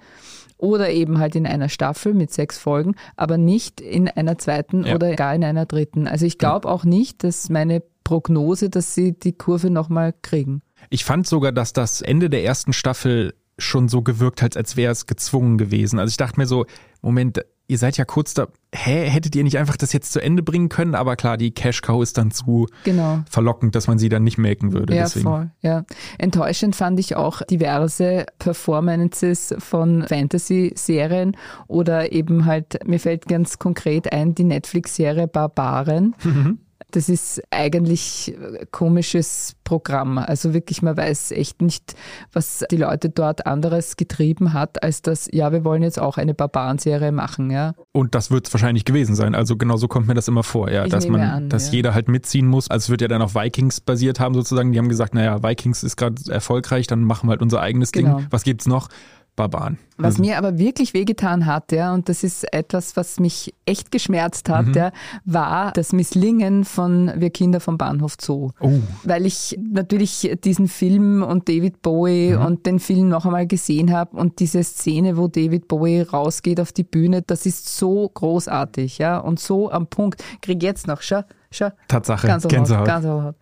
S1: oder eben halt in einer Staffel mit sechs Folgen, aber nicht in einer zweiten ja. oder gar in einer dritten. Also ich glaube auch nicht, dass meine Prognose, dass sie die Kurve nochmal kriegen.
S2: Ich fand sogar, dass das Ende der ersten Staffel schon so gewirkt hat, als wäre es gezwungen gewesen. Also ich dachte mir so, Moment, ihr seid ja kurz da, hä, hättet ihr nicht einfach das jetzt zu Ende bringen können? Aber klar, die Cash Cow ist dann zu genau. verlockend, dass man sie dann nicht melken würde.
S1: Ja,
S2: deswegen.
S1: voll, ja. Enttäuschend fand ich auch diverse Performances von Fantasy-Serien oder eben halt, mir fällt ganz konkret ein, die Netflix-Serie Barbaren. Mhm. Das ist eigentlich komisches Programm. Also wirklich, man weiß echt nicht, was die Leute dort anderes getrieben hat, als das, ja, wir wollen jetzt auch eine Barbarenserie machen, ja.
S2: Und das wird es wahrscheinlich gewesen sein. Also genau so kommt mir das immer vor, ja, ich dass man, an, dass ja. jeder halt mitziehen muss. Also es wird ja dann auf Vikings basiert haben sozusagen. Die haben gesagt, naja, Vikings ist gerade erfolgreich, dann machen wir halt unser eigenes genau. Ding. Was gibt's noch? Barbaren.
S1: Was also. mir aber wirklich wehgetan hat, ja, und das ist etwas, was mich echt geschmerzt hat, mhm. ja, war das Misslingen von Wir Kinder vom Bahnhof Zoo. Oh. Weil ich natürlich diesen Film und David Bowie mhm. und den Film noch einmal gesehen habe und diese Szene, wo David Bowie rausgeht auf die Bühne, das ist so großartig, ja, und so am Punkt. Krieg jetzt noch, schau, Schau.
S2: Tatsache, Gänsehaut, Gänsehaut. Gänsehaut.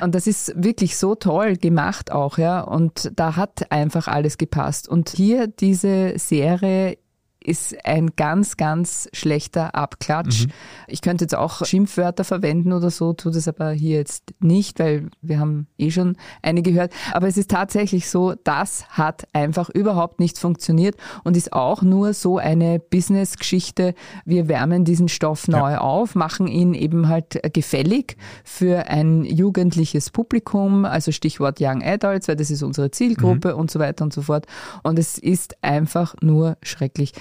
S1: Und das ist wirklich so toll gemacht auch, ja. Und da hat einfach alles gepasst. Und hier diese Serie ist ein ganz, ganz schlechter Abklatsch. Mhm. Ich könnte jetzt auch Schimpfwörter verwenden oder so, tue das aber hier jetzt nicht, weil wir haben eh schon eine gehört. Aber es ist tatsächlich so, das hat einfach überhaupt nicht funktioniert und ist auch nur so eine Business-Geschichte. Wir wärmen diesen Stoff neu ja. auf, machen ihn eben halt gefällig für ein jugendliches Publikum, also Stichwort Young Adults, weil das ist unsere Zielgruppe mhm. und so weiter und so fort. Und es ist einfach nur schrecklich.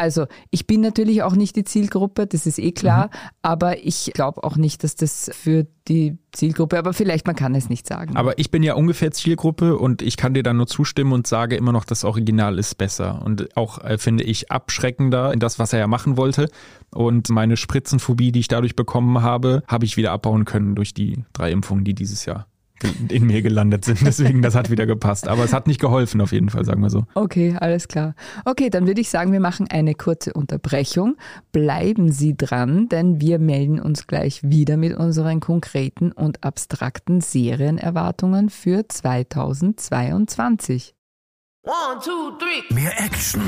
S1: Also ich bin natürlich auch nicht die Zielgruppe, das ist eh klar, mhm. aber ich glaube auch nicht, dass das für die Zielgruppe, aber vielleicht man kann es nicht sagen.
S2: Aber ich bin ja ungefähr Zielgruppe und ich kann dir da nur zustimmen und sage immer noch, das Original ist besser und auch äh, finde ich abschreckender in das, was er ja machen wollte. Und meine Spritzenphobie, die ich dadurch bekommen habe, habe ich wieder abbauen können durch die drei Impfungen, die dieses Jahr in mir gelandet sind. Deswegen, das hat wieder gepasst. Aber es hat nicht geholfen, auf jeden Fall, sagen wir so.
S1: Okay, alles klar. Okay, dann würde ich sagen, wir machen eine kurze Unterbrechung. Bleiben Sie dran, denn wir melden uns gleich wieder mit unseren konkreten und abstrakten Serienerwartungen für 2022.
S9: Mehr Action.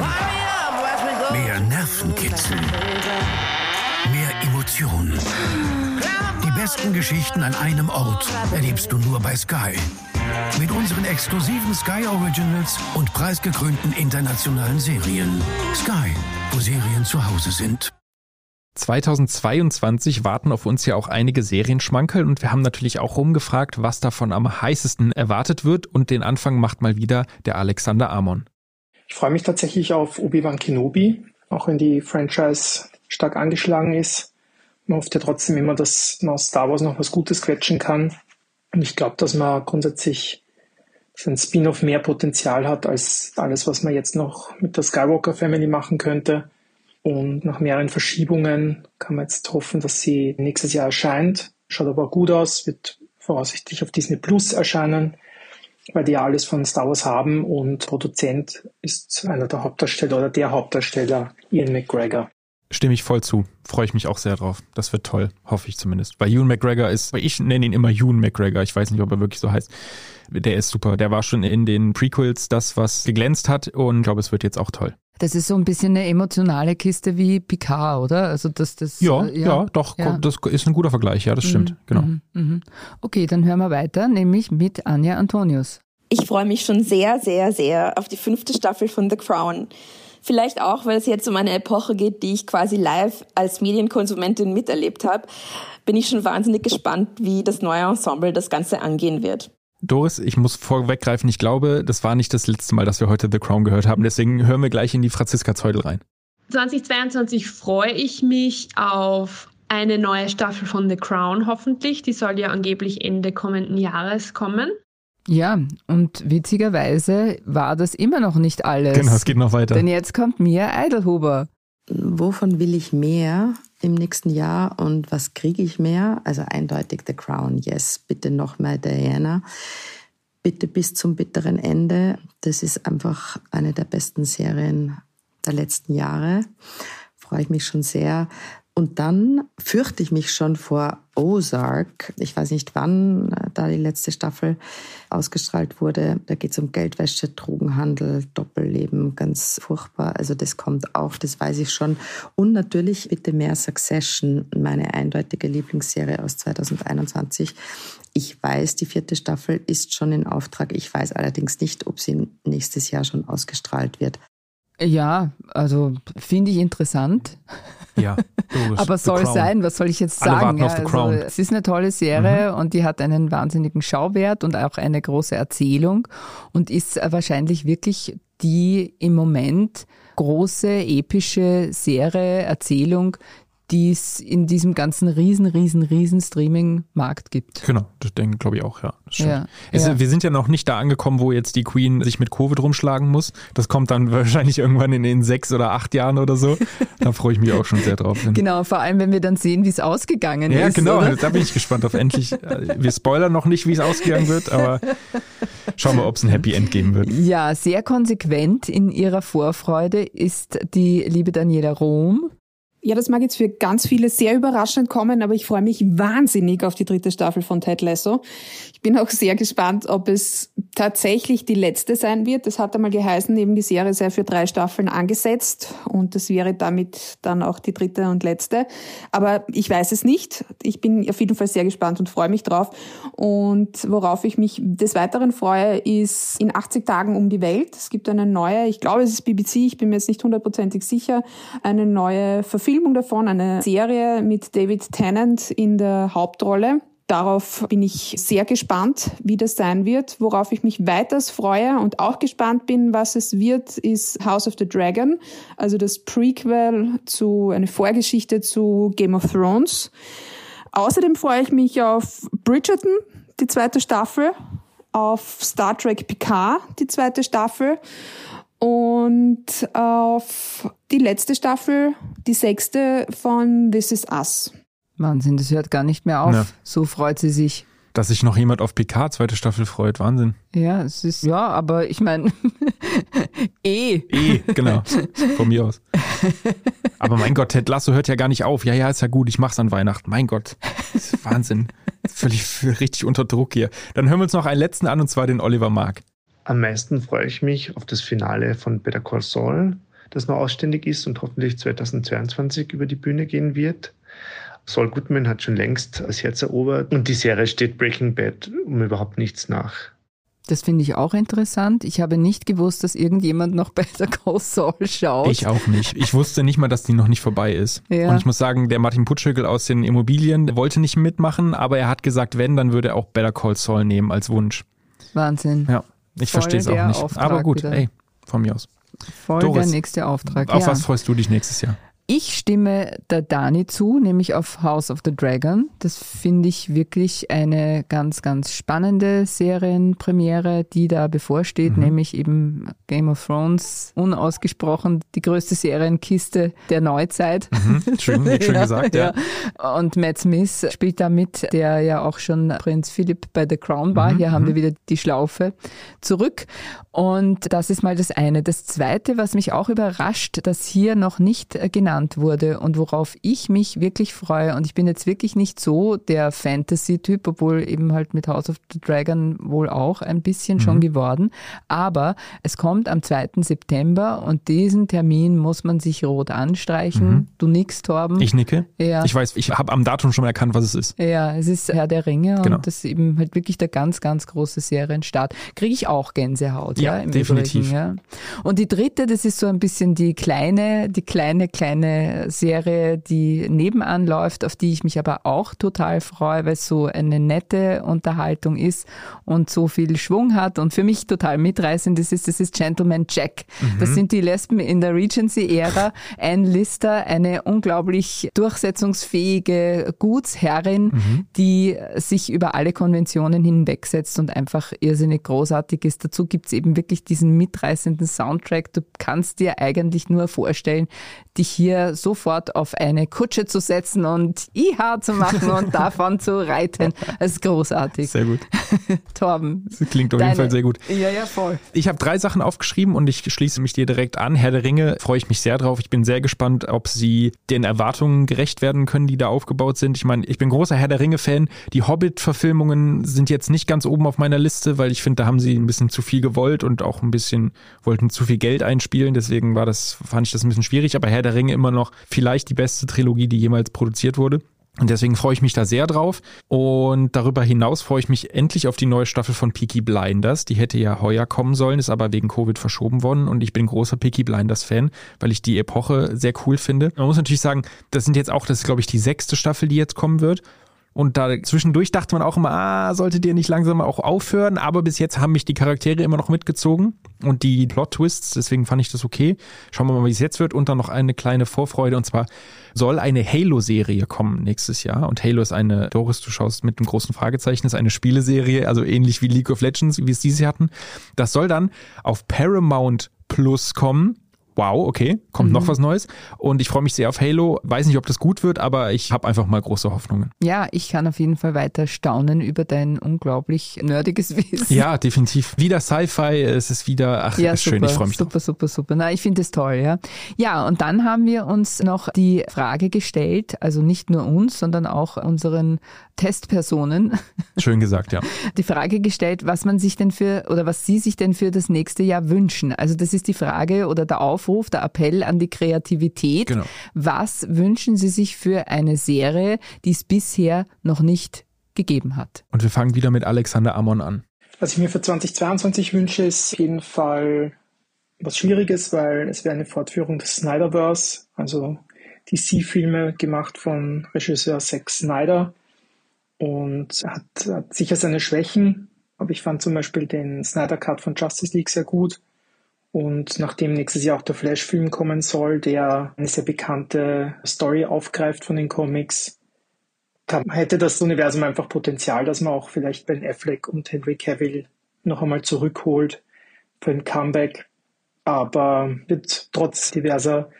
S9: Mehr Nervenkitzel. Mehr Emotionen. Die besten Geschichten an einem Ort erlebst du nur bei Sky. Mit unseren exklusiven Sky Originals und preisgekrönten internationalen Serien. Sky, wo Serien zu Hause sind.
S2: 2022 warten auf uns ja auch einige Serienschmankerl und wir haben natürlich auch rumgefragt, was davon am heißesten erwartet wird und den Anfang macht mal wieder der Alexander Amon.
S3: Ich freue mich tatsächlich auf Obi-Wan Kenobi, auch wenn die Franchise stark angeschlagen ist. Man hofft ja trotzdem immer, dass man aus Star Wars noch was Gutes quetschen kann. Und ich glaube, dass man grundsätzlich ein Spin-off mehr Potenzial hat als alles, was man jetzt noch mit der Skywalker Family machen könnte. Und nach mehreren Verschiebungen kann man jetzt hoffen, dass sie nächstes Jahr erscheint. Schaut aber gut aus, wird voraussichtlich auf Disney Plus erscheinen, weil die ja alles von Star Wars haben und Produzent ist einer der Hauptdarsteller oder der Hauptdarsteller Ian McGregor.
S2: Stimme ich voll zu. Freue ich mich auch sehr drauf. Das wird toll, hoffe ich zumindest. Weil Ewan McGregor ist, ich nenne ihn immer Ewan McGregor, ich weiß nicht, ob er wirklich so heißt. Der ist super. Der war schon in den Prequels das, was geglänzt hat und ich glaube, es wird jetzt auch toll.
S1: Das ist so ein bisschen eine emotionale Kiste wie Picard, oder? Also das, das,
S2: ja, äh, ja, ja, doch, ja. das ist ein guter Vergleich, ja, das stimmt, mhm, genau. Mhm,
S1: mhm. Okay, dann hören wir weiter, nämlich mit Anja Antonius.
S5: Ich freue mich schon sehr, sehr, sehr auf die fünfte Staffel von The Crown. Vielleicht auch, weil es jetzt um eine Epoche geht, die ich quasi live als Medienkonsumentin miterlebt habe, bin ich schon wahnsinnig gespannt, wie das neue Ensemble das Ganze angehen wird.
S2: Doris, ich muss vorweggreifen, ich glaube, das war nicht das letzte Mal, dass wir heute The Crown gehört haben. Deswegen hören wir gleich in die Franziska Zeudel rein.
S4: 2022 freue ich mich auf eine neue Staffel von The Crown hoffentlich. Die soll ja angeblich Ende kommenden Jahres kommen.
S1: Ja, und witzigerweise war das immer noch nicht alles.
S2: Genau, es geht noch weiter.
S1: Denn jetzt kommt Mia Eidelhuber.
S7: Wovon will ich mehr im nächsten Jahr und was kriege ich mehr? Also eindeutig The Crown, yes, bitte noch mehr Diana. Bitte bis zum bitteren Ende. Das ist einfach eine der besten Serien der letzten Jahre. Freue ich mich schon sehr. Und dann fürchte ich mich schon vor Ozark. Ich weiß nicht, wann äh, da die letzte Staffel ausgestrahlt wurde. Da geht es um Geldwäsche, Drogenhandel, Doppelleben, ganz furchtbar. Also das kommt auch, das weiß ich schon. Und natürlich bitte mehr Succession, meine eindeutige Lieblingsserie aus 2021. Ich weiß, die vierte Staffel ist schon in Auftrag. Ich weiß allerdings nicht, ob sie nächstes Jahr schon ausgestrahlt wird.
S1: Ja, also finde ich interessant.
S2: Ja,
S1: logisch. Aber soll sein, was soll ich jetzt sagen?
S2: Ja, also,
S1: es ist eine tolle Serie mhm. und die hat einen wahnsinnigen Schauwert und auch eine große Erzählung und ist wahrscheinlich wirklich die im Moment große epische Serie, Erzählung, die es in diesem ganzen riesen, riesen, riesen Streaming-Markt gibt.
S2: Genau, das denke glaube ich auch, ja. ja, es, ja. Wir sind ja noch nicht da angekommen, wo jetzt die Queen sich mit Covid rumschlagen muss. Das kommt dann wahrscheinlich irgendwann in den sechs oder acht Jahren oder so. Da freue ich mich auch schon sehr drauf.
S1: Genau, vor allem, wenn wir dann sehen, wie es ausgegangen
S2: ja,
S1: ist.
S2: Ja, genau,
S1: oder?
S2: da bin ich gespannt auf endlich. Wir spoilern noch nicht, wie es ausgegangen wird, aber schauen wir, ob es ein Happy End geben wird.
S1: Ja, sehr konsequent in ihrer Vorfreude ist die liebe Daniela Rom,
S6: ja, das mag jetzt für ganz viele sehr überraschend kommen, aber ich freue mich wahnsinnig auf die dritte Staffel von Ted Lasso. Ich bin auch sehr gespannt, ob es tatsächlich die letzte sein wird. Das hat einmal geheißen, eben die Serie sei für drei Staffeln angesetzt und das wäre damit dann auch die dritte und letzte. Aber ich weiß es nicht. Ich bin auf jeden Fall sehr gespannt und freue mich drauf. Und worauf ich mich des Weiteren freue, ist in 80 Tagen um die Welt. Es gibt eine neue, ich glaube, es ist BBC, ich bin mir jetzt nicht hundertprozentig sicher, eine neue Verfilmung Verfilmung davon, eine Serie mit David Tennant in der Hauptrolle. Darauf bin ich sehr gespannt, wie das sein wird. Worauf ich mich weiters freue und auch gespannt bin, was es wird, ist House of the Dragon, also das Prequel zu, eine Vorgeschichte zu Game of Thrones. Außerdem freue ich mich auf Bridgerton, die zweite Staffel, auf Star Trek Picard, die zweite Staffel und auf die letzte Staffel, die sechste von This Is Us.
S1: Wahnsinn, das hört gar nicht mehr auf. Ja. So freut sie sich.
S2: Dass sich noch jemand auf PK zweite Staffel freut, Wahnsinn.
S1: Ja, es ist, ja, aber ich meine, eh.
S2: Eh, genau. Von mir aus. Aber mein Gott, Ted Lasso hört ja gar nicht auf. Ja, ja, ist ja gut, ich mach's an Weihnachten. Mein Gott. Das ist Wahnsinn. Völlig richtig unter Druck hier. Dann hören wir uns noch einen letzten an und zwar den Oliver Mark.
S8: Am meisten freue ich mich auf das Finale von Better Call Saul, das noch ausständig ist und hoffentlich 2022 über die Bühne gehen wird. Saul Goodman hat schon längst das Herz erobert und die Serie steht Breaking Bad um überhaupt nichts nach.
S1: Das finde ich auch interessant. Ich habe nicht gewusst, dass irgendjemand noch Better Call Saul schaut.
S2: Ich auch nicht. Ich wusste nicht mal, dass die noch nicht vorbei ist.
S1: Ja.
S2: Und ich muss sagen, der Martin Putschögel aus den Immobilien der wollte nicht mitmachen, aber er hat gesagt, wenn, dann würde er auch Better Call Saul nehmen als Wunsch.
S1: Wahnsinn.
S2: Ja, ich verstehe es auch
S1: der
S2: nicht.
S1: Auftrag
S2: aber gut,
S1: wieder.
S2: ey, von mir aus.
S1: Voll
S2: Doris,
S1: der nächste Auftrag.
S2: Auf
S1: ja.
S2: was freust du dich nächstes Jahr?
S1: Ich stimme der Dani zu, nämlich auf House of the Dragon. Das finde ich wirklich eine ganz, ganz spannende Serienpremiere, die da bevorsteht,
S2: Mhm.
S1: nämlich eben Game of Thrones, unausgesprochen die größte Serienkiste der Neuzeit.
S2: Mhm, schön, schön gesagt, ja.
S1: ja. Und Matt Smith spielt da mit, der ja auch schon Prinz Philipp bei The Crown war.
S2: Mhm,
S1: Hier haben
S2: mhm.
S1: wir wieder die Schlaufe zurück. Und das ist mal das eine. Das zweite, was mich auch überrascht, dass hier noch nicht äh, genannt wurde und worauf ich mich wirklich freue. Und ich bin jetzt wirklich nicht so der Fantasy-Typ, obwohl eben halt mit House of the Dragon wohl auch ein bisschen schon
S2: Mhm.
S1: geworden. Aber es kommt am 2. September und diesen Termin muss man sich rot anstreichen.
S2: Mhm.
S1: Du nix, Torben.
S2: Ich nicke.
S1: Ja.
S2: Ich weiß, ich habe am Datum schon mal erkannt, was es ist.
S1: Ja, es ist Herr der Ringe
S2: Genau.
S1: und das ist eben halt wirklich der ganz, ganz große Serienstart. Kriege ich auch Gänsehaut, ja,
S2: Ja, definitiv.
S1: Übrigen, ja. Und die dritte, das ist so ein bisschen die kleine, die kleine, kleine Serie, die nebenan läuft, auf die ich mich aber auch total freue, weil es so eine nette Unterhaltung ist und so viel Schwung hat und für mich total mitreißend ist, ist das ist Gentleman Jack. Das sind die Lesben in der Regency-Ära. Anne Lister, eine unglaublich durchsetzungsfähige Gutsherrin, die sich über alle Konventionen hinwegsetzt und einfach irrsinnig großartig ist. Dazu gibt's eben wirklich diesen mitreißenden Soundtrack. Du kannst dir eigentlich nur vorstellen, dich hier sofort auf eine Kutsche zu setzen und Iha zu machen und davon zu reiten. Das ist großartig.
S2: Sehr gut.
S1: Torben.
S2: Das klingt auf jeden
S1: deine-
S2: Fall sehr gut.
S1: Ja, ja, voll.
S2: Ich habe drei Sachen aufgeschrieben und ich schließe mich dir direkt an. Herr der Ringe freue ich mich sehr drauf. Ich bin sehr gespannt, ob sie den Erwartungen gerecht werden können, die da aufgebaut sind. Ich meine, ich bin großer Herr der Ringe-Fan. Die Hobbit-Verfilmungen sind jetzt nicht ganz oben auf meiner Liste, weil ich finde, da haben sie ein bisschen zu viel gewollt und auch ein bisschen wollten zu viel Geld einspielen. Deswegen war das, fand ich das ein bisschen schwierig. Aber Herr der Ringe immer noch vielleicht die beste Trilogie, die jemals produziert wurde. Und deswegen freue ich mich da sehr drauf. Und darüber hinaus freue ich mich endlich auf die neue Staffel von Peaky Blinders. Die hätte ja heuer kommen sollen, ist aber wegen Covid verschoben worden. Und ich bin großer Peaky Blinders Fan, weil ich die Epoche sehr cool finde. Man muss natürlich sagen, das sind jetzt auch, das ist glaube ich die sechste Staffel, die jetzt kommen wird. Und da zwischendurch dachte man auch immer, ah, solltet ihr nicht langsam auch aufhören? Aber bis jetzt haben mich die Charaktere immer noch mitgezogen und die Plot-Twists, deswegen fand ich das okay. Schauen wir mal, wie es jetzt wird. Und dann noch eine kleine Vorfreude. Und zwar soll eine Halo-Serie kommen nächstes Jahr. Und Halo ist eine, Doris, du schaust mit einem großen Fragezeichen, ist eine Spieleserie, also ähnlich wie League of Legends, wie es dieses Jahr hatten. Das soll dann auf Paramount Plus kommen. Wow, okay, kommt noch was Neues. Und ich freue mich sehr auf Halo. Weiß nicht, ob das gut wird, aber ich habe einfach mal große Hoffnungen.
S1: Ja, ich kann auf jeden Fall weiter staunen über dein unglaublich nerdiges Wissen.
S2: Ja, definitiv. Wieder Sci-Fi, es ist wieder, ach,
S1: Ja,
S2: ist
S1: super,
S2: schön, ich freue mich
S1: super, super, super. Na, ich finde es toll, ja. Ja, und dann haben wir uns noch die Frage gestellt, also nicht nur uns, sondern auch unseren Testpersonen,
S2: drauf. Schön gesagt, ja.
S1: die Frage gestellt, was man sich denn für oder was sie sich denn für das nächste Jahr wünschen. Also das ist die Frage oder der Aufruf, der Appell an die Kreativität.
S2: Genau.
S1: Was wünschen Sie sich für eine Serie, die es bisher noch nicht gegeben hat?
S2: Und wir fangen wieder mit Alexander Amon an.
S3: Was ich mir für 2022 wünsche, ist auf jeden Fall was Schwieriges, weil es wäre eine Fortführung des Snyderverse, also DC-Filme gemacht von Regisseur Zack Snyder und hat, hat sicher seine Schwächen, aber ich fand zum Beispiel den Snyder Cut von Justice League sehr gut und nachdem nächstes Jahr auch der Flash-Film kommen soll, der eine sehr bekannte Story aufgreift von den Comics, kann, hätte das Universum einfach Potenzial, dass man auch vielleicht Ben Affleck und Henry Cavill noch einmal zurückholt für ein Comeback. Aber wird trotz diverser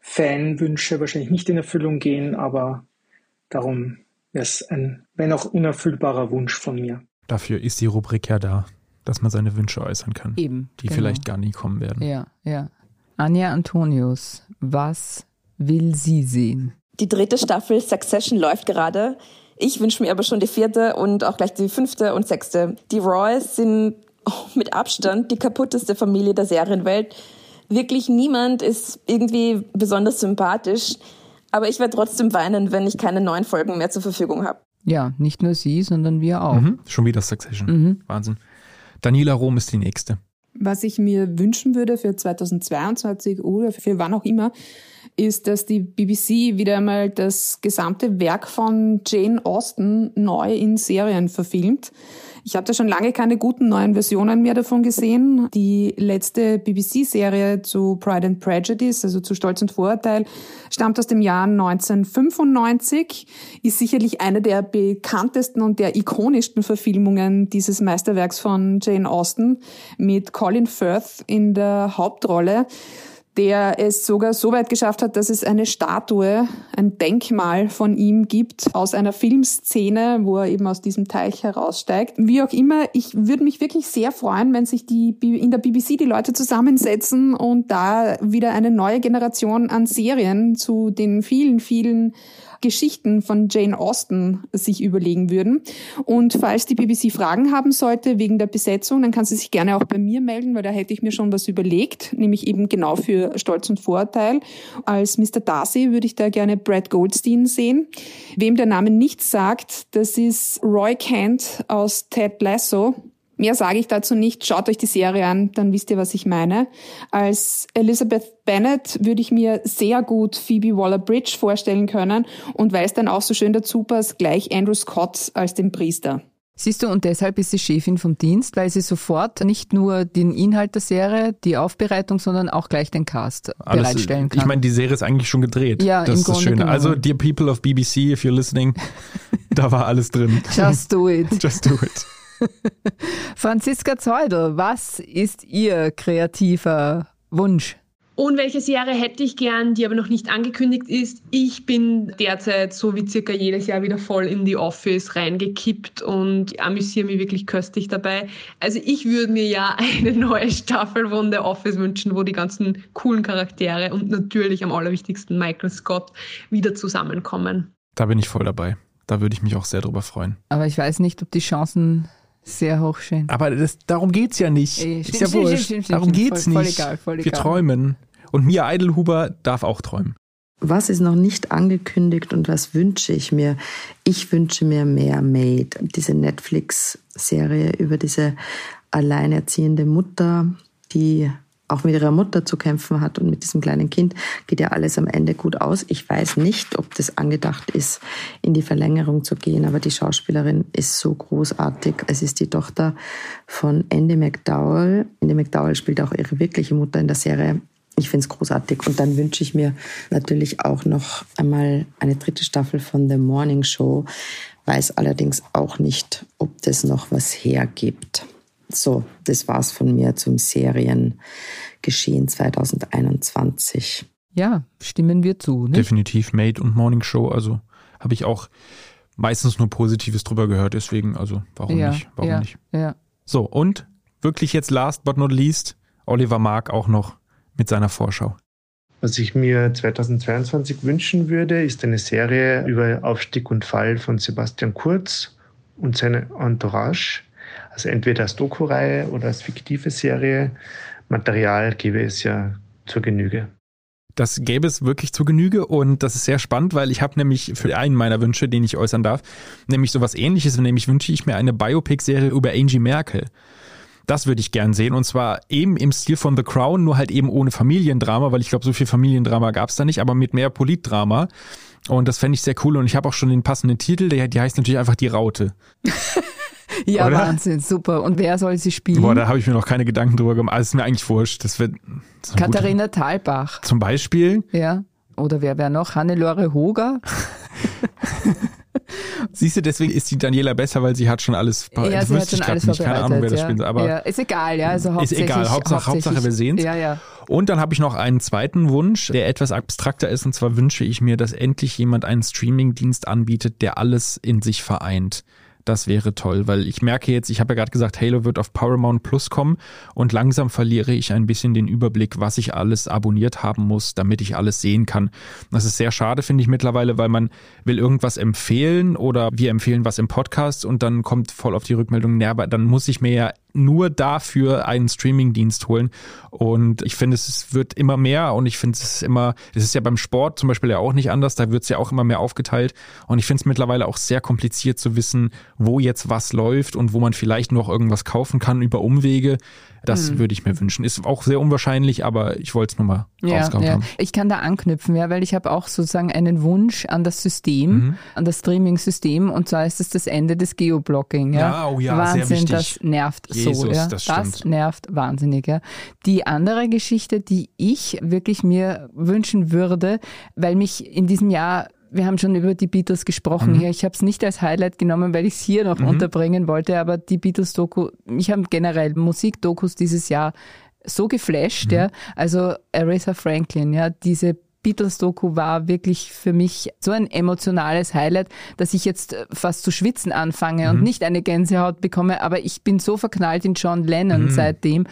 S3: Fanwünsche wahrscheinlich nicht in Erfüllung gehen, aber darum wäre es ein, wenn auch unerfüllbarer Wunsch von mir.
S2: Dafür ist die Rubrik ja da, dass man seine Wünsche äußern kann,
S1: Eben.
S2: die
S1: genau.
S2: vielleicht gar nie kommen werden.
S1: Ja, ja. Anja Antonius, was will sie sehen?
S5: Die dritte Staffel Succession läuft gerade. Ich wünsche mir aber schon die vierte und auch gleich die fünfte und sechste. Die Royals sind mit Abstand die kaputteste Familie der Serienwelt. Wirklich niemand ist irgendwie besonders sympathisch. Aber ich werde trotzdem weinen, wenn ich keine neuen Folgen mehr zur Verfügung habe.
S1: Ja, nicht nur sie, sondern wir auch.
S2: Mhm. Schon wieder Succession. Mhm. Wahnsinn. Daniela Rom ist die nächste.
S6: Was ich mir wünschen würde für 2022 oder für wann auch immer, ist, dass die BBC wieder einmal das gesamte Werk von Jane Austen neu in Serien verfilmt. Ich habe da schon lange keine guten neuen Versionen mehr davon gesehen. Die letzte BBC-Serie zu Pride and Prejudice, also zu Stolz und Vorurteil, stammt aus dem Jahr 1995, ist sicherlich eine der bekanntesten und der ikonischsten Verfilmungen dieses Meisterwerks von Jane Austen mit Colin Firth in der Hauptrolle der es sogar so weit geschafft hat, dass es eine Statue, ein Denkmal von ihm gibt aus einer Filmszene, wo er eben aus diesem Teich heraussteigt. Wie auch immer, ich würde mich wirklich sehr freuen, wenn sich die in der BBC die Leute zusammensetzen und da wieder eine neue Generation an Serien zu den vielen, vielen Geschichten von Jane Austen sich überlegen würden. Und falls die BBC Fragen haben sollte wegen der Besetzung, dann kann sie sich gerne auch bei mir melden, weil da hätte ich mir schon was überlegt, nämlich eben genau für Stolz und Vorurteil. Als Mr. Darcy würde ich da gerne Brad Goldstein sehen. Wem der Name nichts sagt, das ist Roy Kent aus Ted Lasso. Mehr sage ich dazu nicht. Schaut euch die Serie an, dann wisst ihr, was ich meine. Als Elizabeth Bennet würde ich mir sehr gut Phoebe Waller-Bridge vorstellen können und weil es dann auch so schön dazu passt, gleich Andrew Scott als den Priester.
S1: Siehst du, und deshalb ist sie Chefin vom Dienst, weil sie sofort nicht nur den Inhalt der Serie, die Aufbereitung, sondern auch gleich den Cast Alles, bereitstellen kann.
S2: Ich meine, die Serie ist eigentlich schon gedreht.
S1: Ja,
S2: das
S1: im
S2: ist das Schöne.
S1: Genommen.
S2: Also, dear people of BBC, if you're listening, da war alles drin.
S1: Just do it.
S2: Just do it.
S1: Franziska Zeudel, was ist Ihr kreativer Wunsch?
S4: Und welche Serie hätte ich gern, die aber noch nicht angekündigt ist? Ich bin derzeit so wie circa jedes Jahr wieder voll in die Office reingekippt und amüsiere mich wirklich köstlich dabei. Also ich würde mir ja eine neue Staffel von The Office wünschen, wo die ganzen coolen Charaktere und natürlich am allerwichtigsten Michael Scott wieder zusammenkommen.
S2: Da bin ich voll dabei. Da würde ich mich auch sehr drüber freuen.
S1: Aber ich weiß nicht, ob die Chancen sehr hoch stehen.
S2: Aber das, darum geht's ja nicht.
S1: Ey,
S2: ist ja wurscht. darum geht's
S1: voll, voll
S2: nicht.
S1: Egal, voll
S2: Wir
S1: egal.
S2: träumen. Und Mia Eidelhuber darf auch träumen.
S7: Was ist noch nicht angekündigt und was wünsche ich mir? Ich wünsche mir mehr Made. Diese Netflix-Serie über diese alleinerziehende Mutter, die auch mit ihrer Mutter zu kämpfen hat und mit diesem kleinen Kind, geht ja alles am Ende gut aus. Ich weiß nicht, ob das angedacht ist, in die Verlängerung zu gehen, aber die Schauspielerin ist so großartig. Es ist die Tochter von Andy McDowell. Andy McDowell spielt auch ihre wirkliche Mutter in der Serie. Ich finde es großartig. Und dann wünsche ich mir natürlich auch noch einmal eine dritte Staffel von The Morning Show. Weiß allerdings auch nicht, ob das noch was hergibt. So, das war's von mir zum Seriengeschehen 2021.
S1: Ja, stimmen wir zu. Nicht?
S2: Definitiv Made und Morning Show. Also habe ich auch meistens nur Positives drüber gehört. Deswegen, also warum
S1: ja,
S2: nicht? Warum
S1: ja,
S2: nicht?
S1: Ja.
S2: So, und wirklich jetzt last but not least, Oliver Mark auch noch mit seiner Vorschau.
S8: Was ich mir 2022 wünschen würde, ist eine Serie über Aufstieg und Fall von Sebastian Kurz und seine Entourage. Also entweder als Doku-Reihe oder als fiktive Serie. Material gäbe es ja zur Genüge.
S2: Das gäbe es wirklich zu Genüge und das ist sehr spannend, weil ich habe nämlich für einen meiner Wünsche, den ich äußern darf, nämlich sowas ähnliches, nämlich wünsche ich mir eine Biopic-Serie über Angie Merkel. Das würde ich gern sehen und zwar eben im Stil von The Crown, nur halt eben ohne Familiendrama, weil ich glaube, so viel Familiendrama gab es da nicht, aber mit mehr Politdrama. Und das fände ich sehr cool und ich habe auch schon den passenden Titel, der, die heißt natürlich einfach Die Raute.
S1: Ja,
S2: Oder?
S1: Wahnsinn, super. Und wer soll sie spielen?
S2: Boah, da habe ich mir noch keine Gedanken drüber gemacht. Also ist mir eigentlich wurscht. Das wird das ist
S1: Katharina Thalbach.
S2: Gute, zum Beispiel.
S1: Ja. Oder wer wäre noch? Hannelore Hoger?
S2: Siehst du, deswegen ist die Daniela besser, weil sie hat schon alles.
S1: Ja, sie hat schon
S2: ich
S1: alles
S2: nicht. Keine Ahnung, wer das
S1: ja.
S2: soll. Aber
S1: ja, ist egal, ja. Also
S2: ist
S1: hauptsächlich,
S2: egal. Hauptsache, Hauptsache wir sehen's.
S1: Ja, ja.
S2: Und dann habe ich noch einen zweiten Wunsch, der etwas abstrakter ist. Und zwar wünsche ich mir, dass endlich jemand einen Streamingdienst anbietet, der alles in sich vereint. Das wäre toll, weil ich merke jetzt, ich habe ja gerade gesagt, Halo wird auf Paramount Plus kommen und langsam verliere ich ein bisschen den Überblick, was ich alles abonniert haben muss, damit ich alles sehen kann. Das ist sehr schade, finde ich mittlerweile, weil man will irgendwas empfehlen oder wir empfehlen was im Podcast und dann kommt voll auf die Rückmeldung, naja, dann muss ich mir ja nur dafür einen Streamingdienst holen. Und ich finde, es wird immer mehr und ich finde, es ist immer, es ist ja beim Sport zum Beispiel ja auch nicht anders, da wird es ja auch immer mehr aufgeteilt. Und ich finde es mittlerweile auch sehr kompliziert zu wissen, wo jetzt was läuft und wo man vielleicht noch irgendwas kaufen kann über Umwege. Das mhm. würde ich mir wünschen. Ist auch sehr unwahrscheinlich, aber ich wollte es nur mal ja, ja. haben.
S1: Ich kann da anknüpfen, ja, weil ich habe auch sozusagen einen Wunsch an das System, mhm. an das Streaming-System und zwar ist es das Ende des Geoblocking. Ja, ja, oh ja Wahnsinn, das nervt Jesus, so. Ja. Das, das nervt wahnsinnig. Ja. Die andere Geschichte, die ich wirklich mir wünschen würde, weil mich in diesem Jahr wir haben schon über die Beatles gesprochen mhm. hier. Ich habe es nicht als Highlight genommen, weil ich es hier noch mhm. unterbringen wollte, aber die Beatles-Doku, ich habe generell Musikdokus dieses Jahr so geflasht, mhm. ja. Also Aretha Franklin, ja, diese Beatles-Doku war wirklich für mich so ein emotionales Highlight, dass ich jetzt fast zu schwitzen anfange mhm. und nicht eine Gänsehaut bekomme, aber ich bin so verknallt in John Lennon mhm. seitdem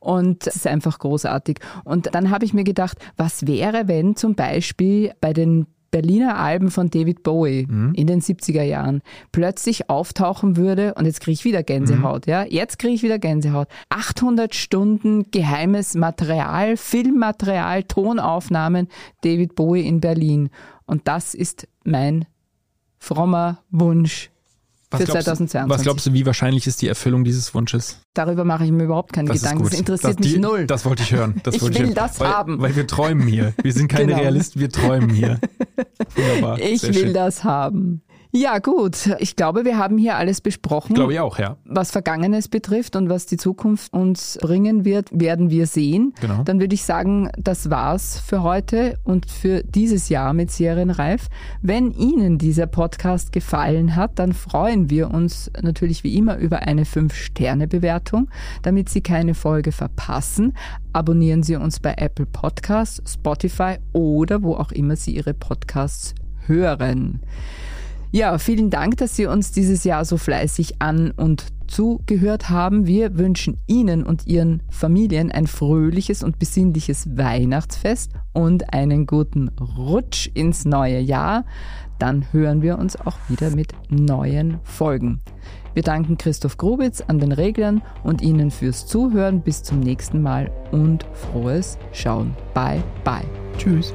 S1: und es ist einfach großartig. Und dann habe ich mir gedacht, was wäre, wenn zum Beispiel bei den Berliner Alben von David Bowie mhm. in den 70er Jahren plötzlich auftauchen würde, und jetzt kriege ich wieder Gänsehaut, mhm. ja, jetzt kriege ich wieder Gänsehaut. 800 Stunden geheimes Material, Filmmaterial, Tonaufnahmen David Bowie in Berlin. Und das ist mein frommer Wunsch was für 2022.
S2: Was glaubst du, wie wahrscheinlich ist die Erfüllung dieses Wunsches?
S1: Darüber mache ich mir überhaupt keine das Gedanken. Das interessiert das, mich
S2: die,
S1: null.
S2: Das wollte ich hören. Das
S1: ich
S2: will
S1: ich hören. das
S2: weil,
S1: haben.
S2: Weil wir träumen hier. Wir sind keine genau. Realisten, wir träumen hier.
S1: Wunderbar. Ich will schön. das haben. Ja, gut. Ich glaube, wir haben hier alles besprochen.
S2: Glaube ich auch, ja.
S1: Was Vergangenes betrifft und was die Zukunft uns bringen wird, werden wir sehen. Genau. Dann würde ich sagen, das war's für heute und für dieses Jahr mit Serienreif. Wenn Ihnen dieser Podcast gefallen hat, dann freuen wir uns natürlich wie immer über eine 5-Sterne-Bewertung. Damit Sie keine Folge verpassen, abonnieren Sie uns bei Apple Podcasts, Spotify oder wo auch immer Sie Ihre Podcasts hören. Ja, vielen Dank, dass Sie uns dieses Jahr so fleißig an und zugehört haben. Wir wünschen Ihnen und Ihren Familien ein fröhliches und besinnliches Weihnachtsfest und einen guten Rutsch ins neue Jahr. Dann hören wir uns auch wieder mit neuen Folgen. Wir danken Christoph Grubitz an den Reglern und Ihnen fürs Zuhören. Bis zum nächsten Mal und frohes Schauen. Bye, bye. Tschüss.